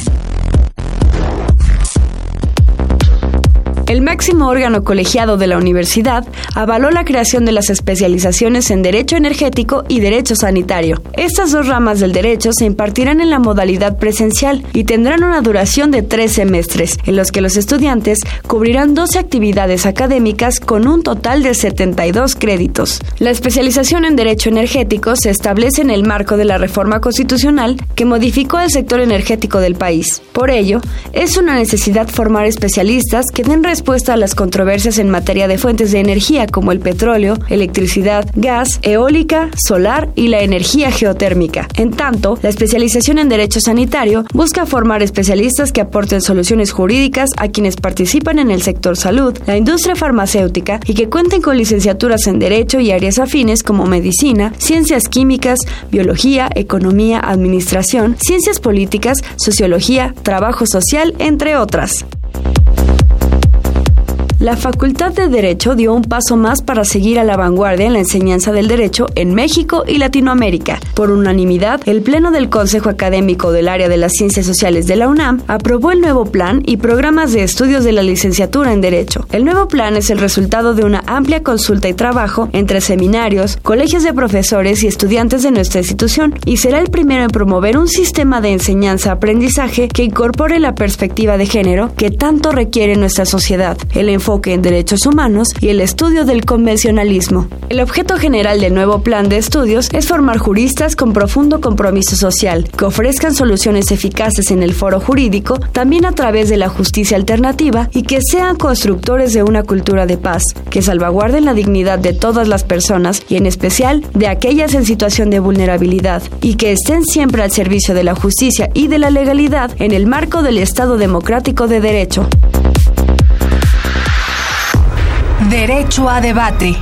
El máximo órgano colegiado de la universidad avaló la creación de las especializaciones en Derecho Energético y Derecho Sanitario. Estas dos ramas del derecho se impartirán en la modalidad presencial y tendrán una duración de tres semestres, en los que los estudiantes cubrirán 12 actividades académicas con un total de 72 créditos. La especialización en Derecho Energético se establece en el marco de la reforma constitucional que modificó el sector energético del país. Por ello, es una necesidad formar especialistas que den respuesta a las controversias en materia de fuentes de energía como el petróleo, electricidad, gas, eólica, solar y la energía geotérmica. En tanto, la especialización en derecho sanitario busca formar especialistas que aporten soluciones jurídicas a quienes participan en el sector salud, la industria farmacéutica y que cuenten con licenciaturas en derecho y áreas afines como medicina, ciencias químicas, biología, economía, administración, ciencias políticas, sociología, trabajo social, entre otras. La Facultad de Derecho dio un paso más para seguir a la vanguardia en la enseñanza del derecho en México y Latinoamérica. Por unanimidad, el Pleno del Consejo Académico del Área de las Ciencias Sociales de la UNAM aprobó el nuevo plan y programas de estudios de la licenciatura en Derecho. El nuevo plan es el resultado de una amplia consulta y trabajo entre seminarios, colegios de profesores y estudiantes de nuestra institución y será el primero en promover un sistema de enseñanza-aprendizaje que incorpore la perspectiva de género que tanto requiere nuestra sociedad. El enfoque en derechos humanos y el estudio del convencionalismo. El objeto general del nuevo plan de estudios es formar juristas con profundo compromiso social, que ofrezcan soluciones eficaces en el foro jurídico, también a través de la justicia alternativa y que sean constructores de una cultura de paz, que salvaguarden la dignidad de todas las personas y en especial de aquellas en situación de vulnerabilidad, y que estén siempre al servicio de la justicia y de la legalidad en el marco del Estado democrático de derecho. Derecho a debate.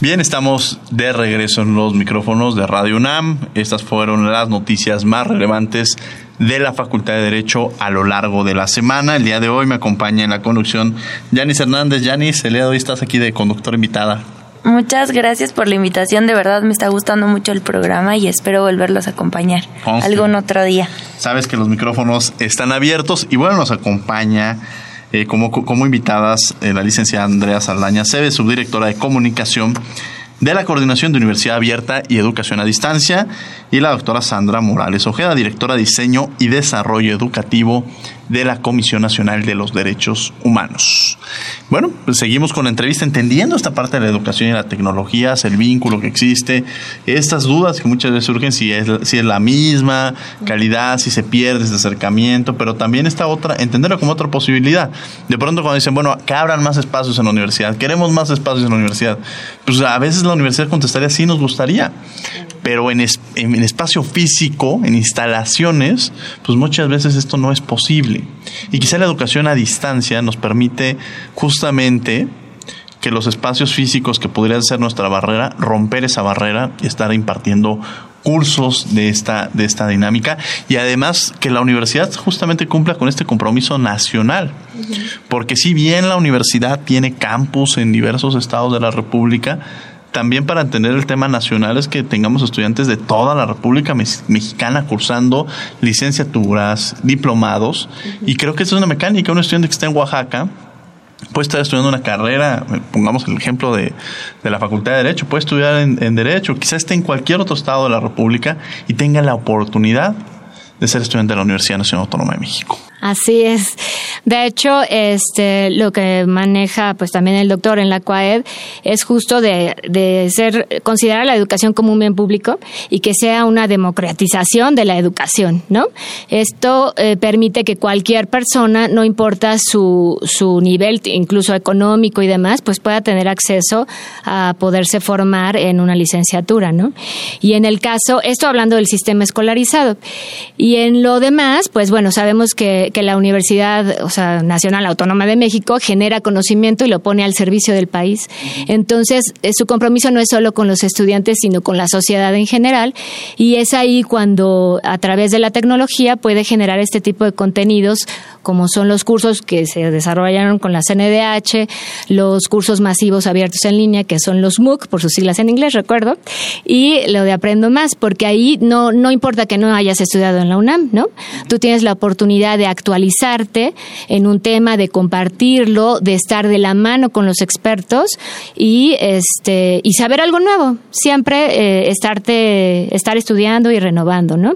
Bien, estamos de regreso en los micrófonos de Radio UNAM. Estas fueron las noticias más relevantes de la Facultad de Derecho a lo largo de la semana. El día de hoy me acompaña en la conducción Yanis Hernández. Yanis, el día de hoy estás aquí de conductor invitada. Muchas gracias por la invitación, de verdad me está gustando mucho el programa y espero volverlos a acompañar algún otro día. Sabes que los micrófonos están abiertos y bueno, nos acompaña eh, como, como invitadas eh, la licenciada Andrea Saldaña Cebe, subdirectora de comunicación de la Coordinación de Universidad Abierta y Educación a Distancia, y la doctora Sandra Morales Ojeda, directora de Diseño y Desarrollo Educativo de la Comisión Nacional de los Derechos Humanos. Bueno, pues seguimos con la entrevista entendiendo esta parte de la educación y la tecnología, el vínculo que existe, estas dudas que muchas veces surgen si es, si es la misma calidad, si se pierde ese acercamiento, pero también esta otra, entenderlo como otra posibilidad. De pronto cuando dicen, bueno, que abran más espacios en la universidad, queremos más espacios en la universidad, pues a veces la universidad contestaría, sí nos gustaría, pero en, en espacio físico, en instalaciones, pues muchas veces esto no es posible. Y quizá la educación a distancia nos permite justamente que los espacios físicos que podrían ser nuestra barrera, romper esa barrera y estar impartiendo cursos de esta, de esta dinámica y además que la universidad justamente cumpla con este compromiso nacional. Porque si bien la universidad tiene campus en diversos estados de la República, también para entender el tema nacional es que tengamos estudiantes de toda la República Mexicana cursando licenciaturas, diplomados, y creo que esa es una mecánica. Un estudiante que está en Oaxaca puede estar estudiando una carrera, pongamos el ejemplo de, la Facultad de Derecho, puede estudiar en, en Derecho, quizás esté en cualquier otro estado de la República y tenga la oportunidad de ser estudiante de la Universidad Nacional Autónoma de México. Así es. De hecho, este, lo que maneja pues también el doctor en la CUAED es justo de, de ser, considerar la educación como un bien público y que sea una democratización de la educación, ¿no? Esto eh, permite que cualquier persona, no importa su, su nivel, incluso económico y demás, pues pueda tener acceso a poderse formar en una licenciatura, ¿no? Y en el caso, esto hablando del sistema escolarizado. Y en lo demás, pues bueno, sabemos que, que la Universidad o sea, Nacional Autónoma de México genera conocimiento y lo pone al servicio del país. Entonces, eh, su compromiso no es solo con los estudiantes, sino con la sociedad en general. Y es ahí cuando, a través de la tecnología, puede generar este tipo de contenidos, como son los cursos que se desarrollaron con la CNDH, los cursos masivos abiertos en línea, que son los MOOC, por sus siglas en inglés, recuerdo, y lo de Aprendo Más, porque ahí no, no importa que no hayas estudiado en la UNAM, ¿no? Tú tienes la oportunidad de actualizarte en un tema, de compartirlo, de estar de la mano con los expertos y este y saber algo nuevo. Siempre eh, estarte, estar estudiando y renovando, ¿no?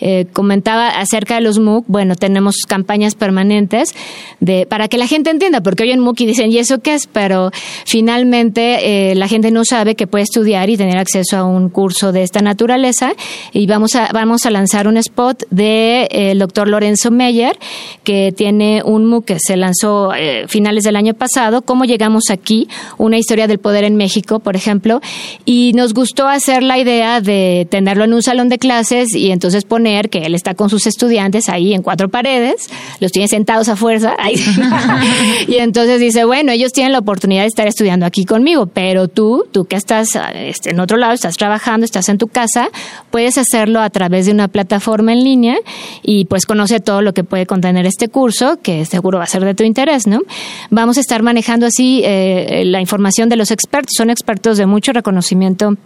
Eh, comentaba acerca de los MOOC, bueno, tenemos campañas permanentes de para que la gente entienda, porque hoy en MOOC y dicen, ¿y eso qué es? Pero finalmente eh, la gente no sabe que puede estudiar y tener acceso a un curso de esta naturaleza y vamos a, vamos a lanzar un spot de, doctor Lorenzo Meyer, que tiene un MOOC que se lanzó eh, finales del año pasado, cómo llegamos aquí, una historia del poder en México, por ejemplo, y nos gustó hacer la idea de tenerlo en un salón de clases y entonces poner que él está con sus estudiantes ahí en cuatro paredes, los tiene sentados a fuerza, y entonces dice, bueno, ellos tienen la oportunidad de estar estudiando aquí conmigo, pero tú, tú que estás este, en otro lado, estás trabajando, estás en tu casa, puedes hacerlo a través de una plataforma en línea y pues conoce todo lo que puede contener este curso, que seguro va a ser de tu interés, ¿no? Vamos a estar manejando así eh, la información de los expertos. Son expertos de mucho reconocimiento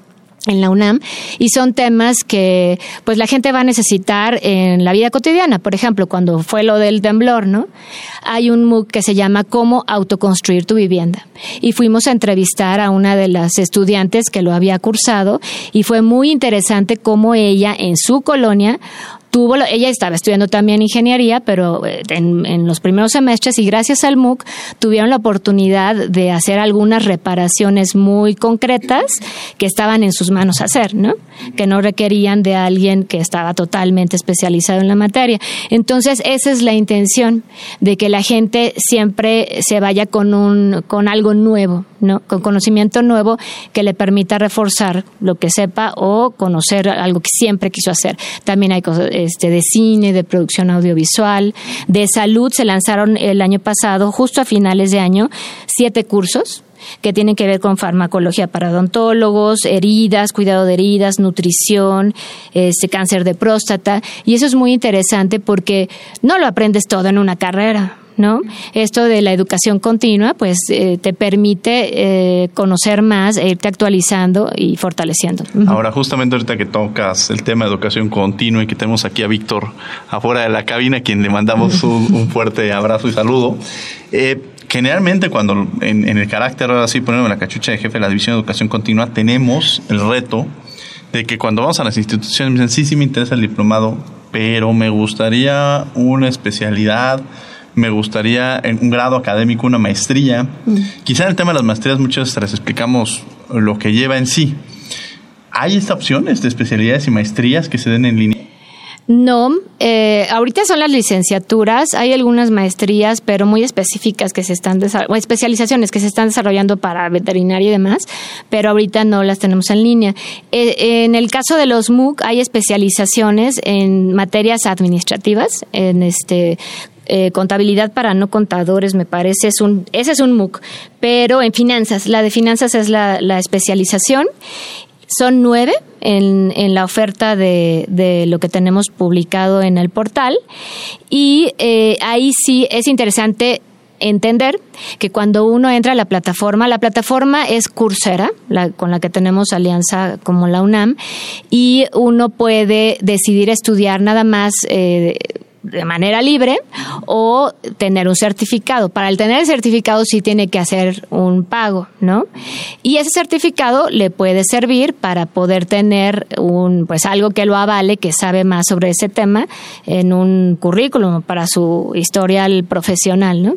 en la UNAM y son temas que pues la gente va a necesitar en la vida cotidiana. Por ejemplo, cuando fue lo del temblor, ¿no? Hay un MOOC que se llama Cómo autoconstruir tu vivienda. Y fuimos a entrevistar a una de las estudiantes que lo había cursado y fue muy interesante cómo ella en su colonia ella estaba estudiando también ingeniería, pero eh, en, los primeros semestres y gracias al MOOC tuvieron la oportunidad de hacer algunas reparaciones muy concretas que estaban en sus manos hacer, ¿no? Que no requerían de alguien que estaba totalmente especializado en la materia. Entonces, esa es la intención de que la gente siempre se vaya con un con algo nuevo, ¿no? Con conocimiento nuevo que le permita reforzar lo que sepa o conocer algo que siempre quiso hacer. También hay cosas este, de cine, de producción audiovisual, de salud. Se lanzaron el año pasado, justo a finales de año, siete cursos que tienen que ver con farmacología para odontólogos, heridas, cuidado de heridas, nutrición, este cáncer de próstata y eso es muy interesante porque no lo aprendes todo en una carrera. ¿No? Esto de la educación continua, pues eh, te permite eh, conocer más, e irte actualizando y fortaleciendo. Ahora, justamente ahorita que tocas el tema de educación continua y que tenemos aquí a Víctor afuera de la cabina, a quien le mandamos un, fuerte abrazo y saludo. Eh, generalmente cuando en, el carácter, ahora sí, ponerme la cachucha de jefe de la División de Educación Continua, tenemos el reto de que cuando vamos a las instituciones me dicen, sí, sí me interesa el diplomado, pero me gustaría una especialidad, me gustaría un grado académico, una maestría. Mm. Quizá en el tema de las maestrías muchas veces les explicamos lo que lleva en sí. ¿Hay estas opciones de especialidades y maestrías que se den en línea? No, eh, ahorita son las licenciaturas, hay algunas maestrías, pero muy específicas que se están o especializaciones que se están desarrollando para veterinaria y demás, pero ahorita no las tenemos en línea. Eh, en el caso de los MOOC hay especializaciones en materias administrativas, en este eh, contabilidad para no contadores, me parece, es un, ese es un MOOC, pero en finanzas, la de finanzas es la, la especialización. Son nueve en, en la oferta de, de, lo que tenemos publicado en el portal. Y eh, ahí sí es interesante entender que cuando uno entra a la plataforma, la plataforma es Coursera, con la que tenemos alianza como la UNAM, y uno puede decidir estudiar nada más eh, de manera libre o tener un certificado. Para el tener el certificado sí tiene que hacer un pago, ¿no? Y ese certificado le puede servir para poder tener un pues algo que lo avale, que sabe más sobre ese tema en un currículum para su historial profesional, ¿no?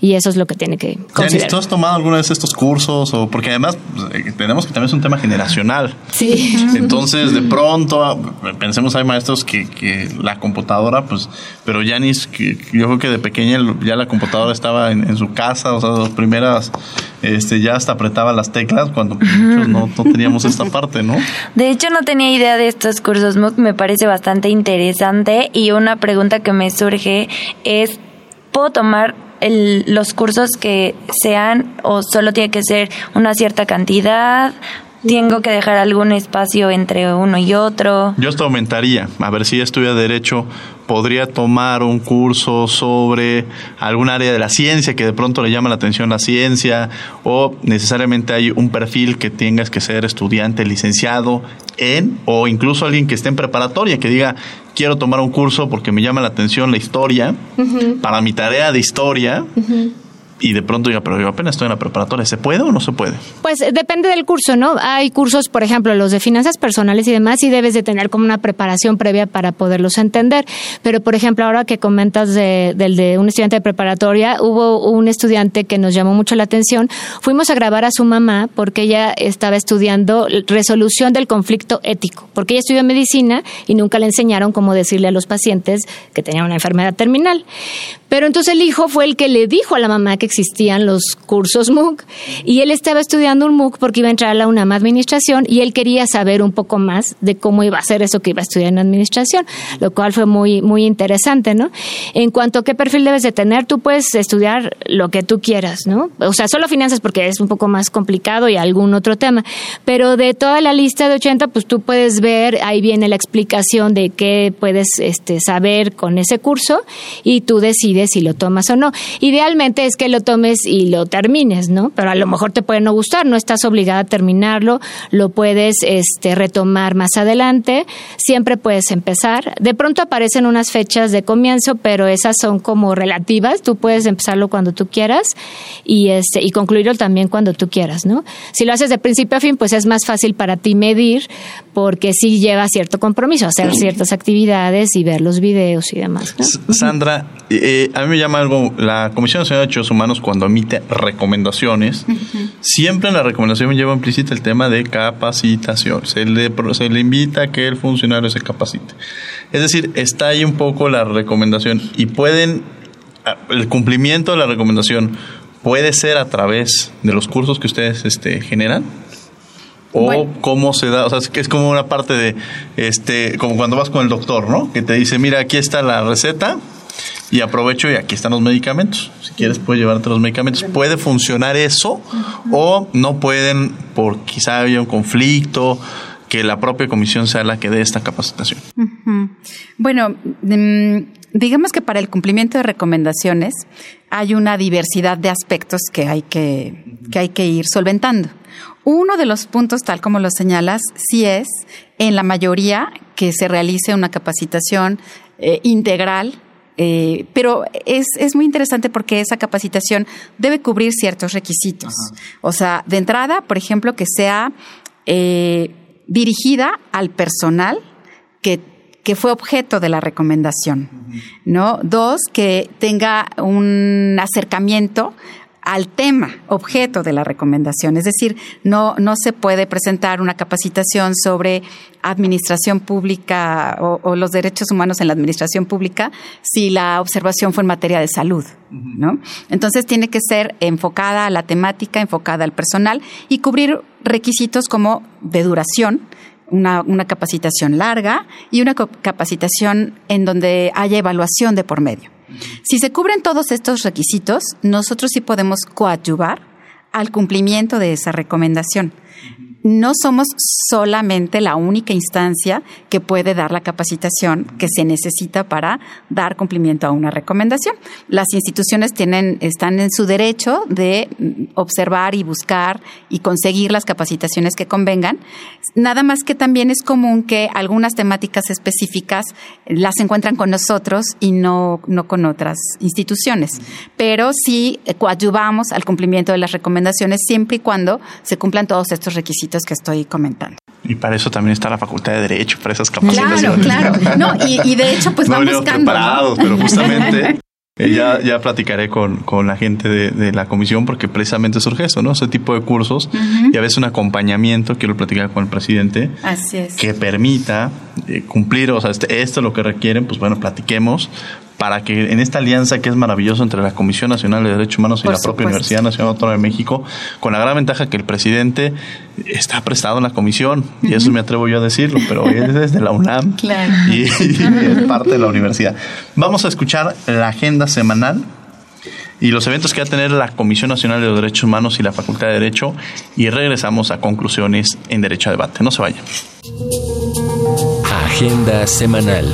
Y eso es lo que tiene que considerar. ¿tú has tomado alguna vez estos cursos o porque además pues, tenemos que también es un tema generacional. Sí. Entonces, de pronto pensemos hay maestros que, que la computadora pues pero Yanis, yo creo que de pequeña ya la computadora estaba en, su casa, o sea, las primeras, este, ya hasta apretaba las teclas cuando muchos no, teníamos esta parte, ¿no? De hecho, no tenía idea de estos cursos MOOC, me parece bastante interesante y una pregunta que me surge es, ¿puedo tomar los cursos que sean o solo tiene que ser una cierta cantidad tengo que dejar algún espacio entre uno y otro. Yo esto aumentaría, a ver si estudia derecho, podría tomar un curso sobre algún área de la ciencia que de pronto le llama la atención la ciencia o necesariamente hay un perfil que tengas que ser estudiante licenciado en o incluso alguien que esté en preparatoria que diga quiero tomar un curso porque me llama la atención la historia para mi tarea de historia y de pronto diga, pero yo apenas estoy en la preparatoria, ¿se puede o no se puede? Pues depende del curso, ¿no? Hay cursos, por ejemplo, los de finanzas personales y demás, y debes de tener como una preparación previa para poderlos entender. Pero, por ejemplo, ahora que comentas de, del de un estudiante de preparatoria, hubo un estudiante que nos llamó mucho la atención. Fuimos a grabar a su mamá porque ella estaba estudiando resolución del conflicto ético, porque ella estudió medicina y nunca le enseñaron cómo decirle a los pacientes que tenían una enfermedad terminal. Pero entonces el hijo fue el que le dijo a la mamá que existían los cursos MOOC y él estaba estudiando un MOOC porque iba a entrar a la UNAM Administración y él quería saber un poco más de cómo iba a ser eso que iba a estudiar en Administración, lo cual fue muy, muy interesante, ¿no? En cuanto a qué perfil debes de tener, tú puedes estudiar lo que tú quieras, ¿no? O sea, solo finanzas porque es un poco más complicado y algún otro tema, pero de toda la lista de 80, pues tú puedes ver, ahí viene la explicación de qué puedes este, saber con ese curso y tú decides si lo tomas o no. Idealmente es que lo tomes y lo termines, ¿no? Pero a lo mejor te puede no gustar, no estás obligada a terminarlo, lo puedes este, retomar más adelante, siempre puedes empezar. De pronto aparecen unas fechas de comienzo, pero esas son como relativas, tú puedes empezarlo cuando tú quieras y, este, y concluirlo también cuando tú quieras, ¿no? Si lo haces de principio a fin, pues es más fácil para ti medir porque sí lleva cierto compromiso, hacer ciertas actividades y ver los videos y demás. Sandra, eh, a mí me llama algo, la Comisión Nacional de Derechos Humanos cuando emite recomendaciones, siempre en la recomendación lleva implícita el tema de capacitación. Se le, se le invita a que el funcionario se capacite. Es decir, está ahí un poco la recomendación y pueden, el cumplimiento de la recomendación puede ser a través de los cursos que ustedes este, generan o cómo se da, o sea, es que es como una parte de, este, como cuando vas con el doctor, ¿no? Que te dice, mira, aquí está la receta, y aprovecho y aquí están los medicamentos. Si quieres puedes llevarte los medicamentos. ¿Puede funcionar eso o no pueden por quizá haya un conflicto? que la propia comisión sea la que dé esta capacitación. Bueno, mm, digamos que para el cumplimiento de recomendaciones hay una diversidad de aspectos que hay que, que hay que ir solventando. Uno de los puntos, tal como lo señalas, sí es en la mayoría que se realice una capacitación eh, integral Eh, pero es, es muy interesante porque esa capacitación debe cubrir ciertos requisitos. O sea, de entrada, por ejemplo, que sea eh, dirigida al personal que, que fue objeto de la recomendación, ¿no? Dos, que tenga un acercamiento al tema objeto de la recomendación. Es decir, no, no se puede presentar una capacitación sobre administración pública o, los derechos humanos en la administración pública si la observación fue en materia de salud, ¿no? Entonces tiene que ser enfocada a la temática, enfocada al personal y cubrir requisitos como de duración, una, una, capacitación larga y una capacitación en donde haya evaluación de por medio. Si se cubren todos estos requisitos, nosotros sí podemos coadyuvar al cumplimiento de esa recomendación no somos solamente la única instancia que puede dar la capacitación que se necesita para dar cumplimiento a una recomendación. Las instituciones tienen, están en su derecho de observar y buscar y conseguir las capacitaciones que convengan. Nada más que también es común que algunas temáticas específicas las encuentran con nosotros y no, no con otras instituciones. Pero sí coadyuvamos al cumplimiento de las recomendaciones siempre y cuando se cumplan todos estos requisitos que estoy comentando. Y para eso también está la Facultad de Derecho, para esas capacitaciones. Claro, claro. No, y, de hecho, pues vamos buscando. preparados, pero justamente eh, ya, ya platicaré con, con la gente de, la comisión porque precisamente surge eso, ¿no? Ese tipo de cursos y a veces un acompañamiento, quiero platicar con el presidente, Así es. que permita eh, cumplir, o sea, este, esto es lo que requieren, pues bueno, platiquemos para que en esta alianza que es maravilloso entre la Comisión Nacional de Derechos Humanos y la propia Universidad Nacional Autónoma de México, con la gran ventaja que el presidente está prestado en la comisión, y eso me atrevo yo a decirlo, pero es desde la UNAM y, es parte de la universidad. Vamos a escuchar la agenda semanal y los eventos que va a tener la Comisión Nacional de los Derechos Humanos y la Facultad de Derecho y regresamos a conclusiones en Derecho a Debate. No se vayan. Agenda semanal.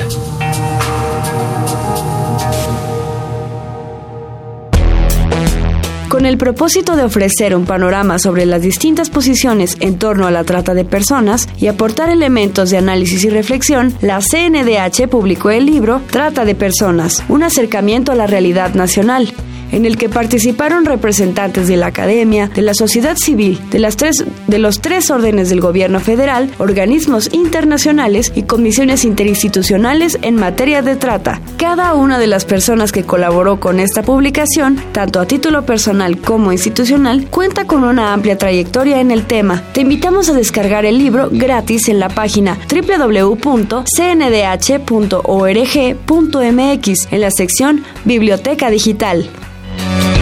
Con el propósito de ofrecer un panorama sobre las distintas posiciones en torno a la trata de personas y aportar elementos de análisis y reflexión, la CNDH publicó el libro Trata de Personas, un acercamiento a la realidad nacional, en el que participaron representantes de la academia, de la sociedad civil, de, las tres, de los tres órdenes del gobierno federal, organismos internacionales y comisiones interinstitucionales en materia de trata. Cada una de las personas que colaboró con esta publicación, tanto a título personal como institucional, cuenta con una amplia trayectoria en el tema. Te invitamos a descargar el libro gratis en la página www.cndh.org.mx en la sección Biblioteca Digital. Bye.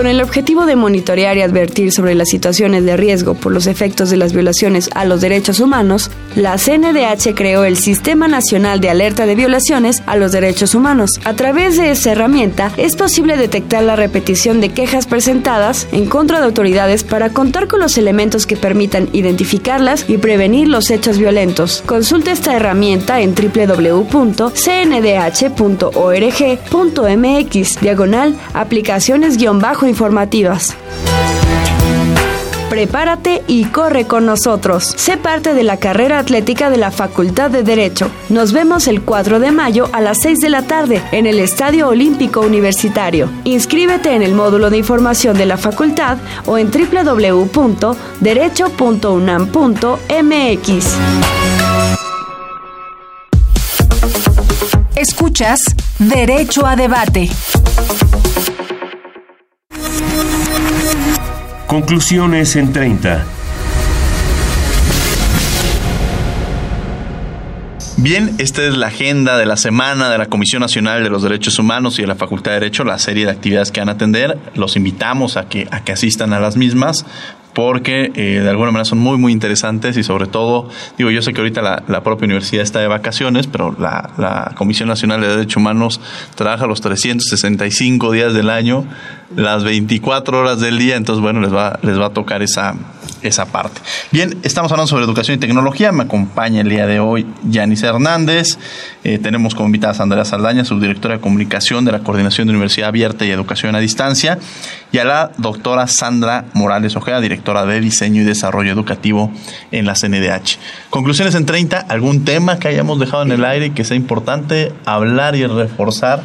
Con el objetivo de monitorear y advertir sobre las situaciones de riesgo por los efectos de las violaciones a los derechos humanos, la CNDH creó el Sistema Nacional de Alerta de Violaciones a los Derechos Humanos. A través de esa herramienta es posible detectar la repetición de quejas presentadas en contra de autoridades para contar con los elementos que permitan identificarlas y prevenir los hechos violentos. Consulta esta herramienta en www.cndh.org.mx diagonal aplicaciones-bajo informativas. Prepárate y corre con nosotros. Sé parte de la carrera atlética de la Facultad de Derecho. Nos vemos el 4 de mayo a las 6 de la tarde en el Estadio Olímpico Universitario. Inscríbete en el módulo de información de la facultad o en www.derecho.unam.mx. Escuchas Derecho a Debate. Conclusiones en 30. Bien, esta es la agenda de la semana de la Comisión Nacional de los Derechos Humanos y de la Facultad de Derecho, la serie de actividades que van a atender. Los invitamos a que, a que asistan a las mismas porque eh, de alguna manera son muy, muy interesantes y sobre todo, digo, yo sé que ahorita la, propia universidad está de vacaciones, pero la, la, Comisión Nacional de Derechos Humanos trabaja los 365 días del año, las 24 horas del día, entonces, bueno, les va, les va a tocar esa, esa parte. Bien, estamos hablando sobre educación y tecnología. Me acompaña el día de hoy Yanis Hernández. Eh, tenemos como invitada a Andrea Saldaña, subdirectora de comunicación de la Coordinación de Universidad Abierta y Educación a Distancia. Y a la doctora Sandra Morales Ojeda, directora de Diseño y Desarrollo Educativo en la CNDH. Conclusiones en 30. ¿Algún tema que hayamos dejado en el aire que sea importante hablar y reforzar?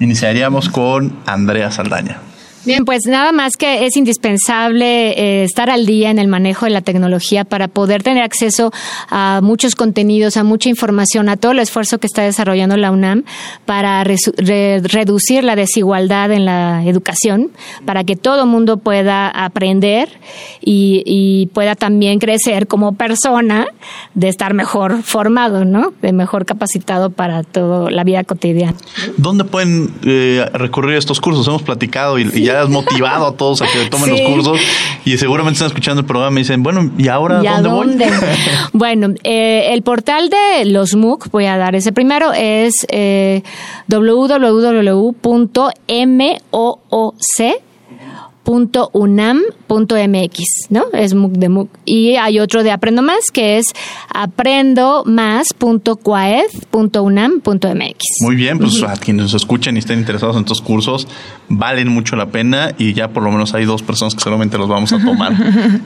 Iniciaríamos con Andrea Saldaña. Bien, pues nada más que es indispensable eh, estar al día en el manejo de la tecnología para poder tener acceso a muchos contenidos, a mucha información, a todo el esfuerzo que está desarrollando la UNAM para reducir la desigualdad en la educación, para que todo mundo pueda aprender y, y, pueda también crecer como persona, de estar mejor formado, ¿no? De mejor capacitado para toda la vida cotidiana. ¿Dónde pueden eh, recurrir estos cursos? Hemos platicado y, y ya has motivado a todos a que tomen los cursos y seguramente están escuchando el programa y dicen, bueno, ¿y ahora dónde, voy? bueno, eh, el portal de los MOOC, voy a dar ese primero, es eh, www.mooc .unam.mx, ¿no? Es MOOC de MOOC. Y hay otro de Aprendo Más que es aprendomás.coaed.unam.mx. Muy bien, pues a quienes nos escuchen y estén interesados en estos cursos, valen mucho la pena y ya por lo menos hay dos personas que solamente los vamos a tomar.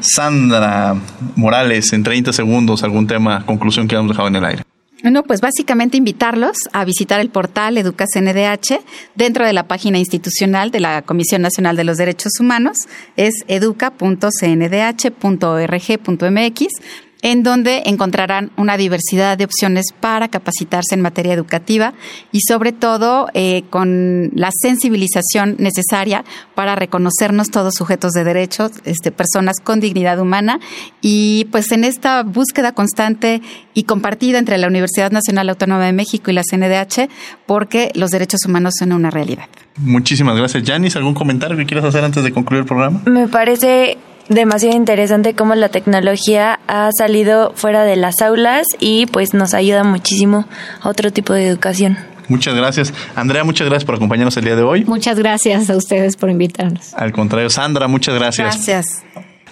Sandra Morales, en 30 segundos, algún tema, conclusión que hemos dejado en el aire. Bueno, pues básicamente invitarlos a visitar el portal EducaCNDH dentro de la página institucional de la Comisión Nacional de los Derechos Humanos. Es educa.cndh.org.mx en donde encontrarán una diversidad de opciones para capacitarse en materia educativa y sobre todo eh, con la sensibilización necesaria para reconocernos todos sujetos de derechos, este, personas con dignidad humana y pues en esta búsqueda constante y compartida entre la Universidad Nacional Autónoma de México y la CNDH porque los derechos humanos son una realidad. Muchísimas gracias. Janis, ¿algún comentario que quieras hacer antes de concluir el programa? Me parece demasiado interesante cómo la tecnología ha salido fuera de las aulas y pues nos ayuda muchísimo a otro tipo de educación. Muchas gracias. Andrea, muchas gracias por acompañarnos el día de hoy. Muchas gracias a ustedes por invitarnos. Al contrario, Sandra, muchas gracias. Gracias.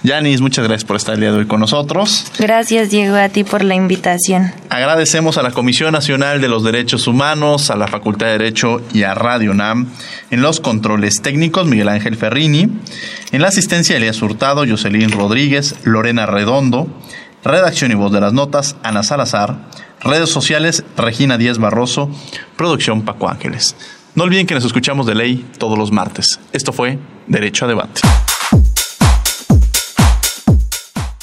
Yanis, muchas gracias por estar el día de hoy con nosotros. Gracias, Diego, a ti por la invitación. Agradecemos a la Comisión Nacional de los Derechos Humanos, a la Facultad de Derecho y a Radio NAM. En los controles técnicos, Miguel Ángel Ferrini. En la asistencia, Elías Hurtado, Jocelyn Rodríguez, Lorena Redondo. Redacción y voz de las notas, Ana Salazar. Redes sociales, Regina Díaz Barroso. Producción, Paco Ángeles. No olviden que nos escuchamos de ley todos los martes. Esto fue Derecho a Debate.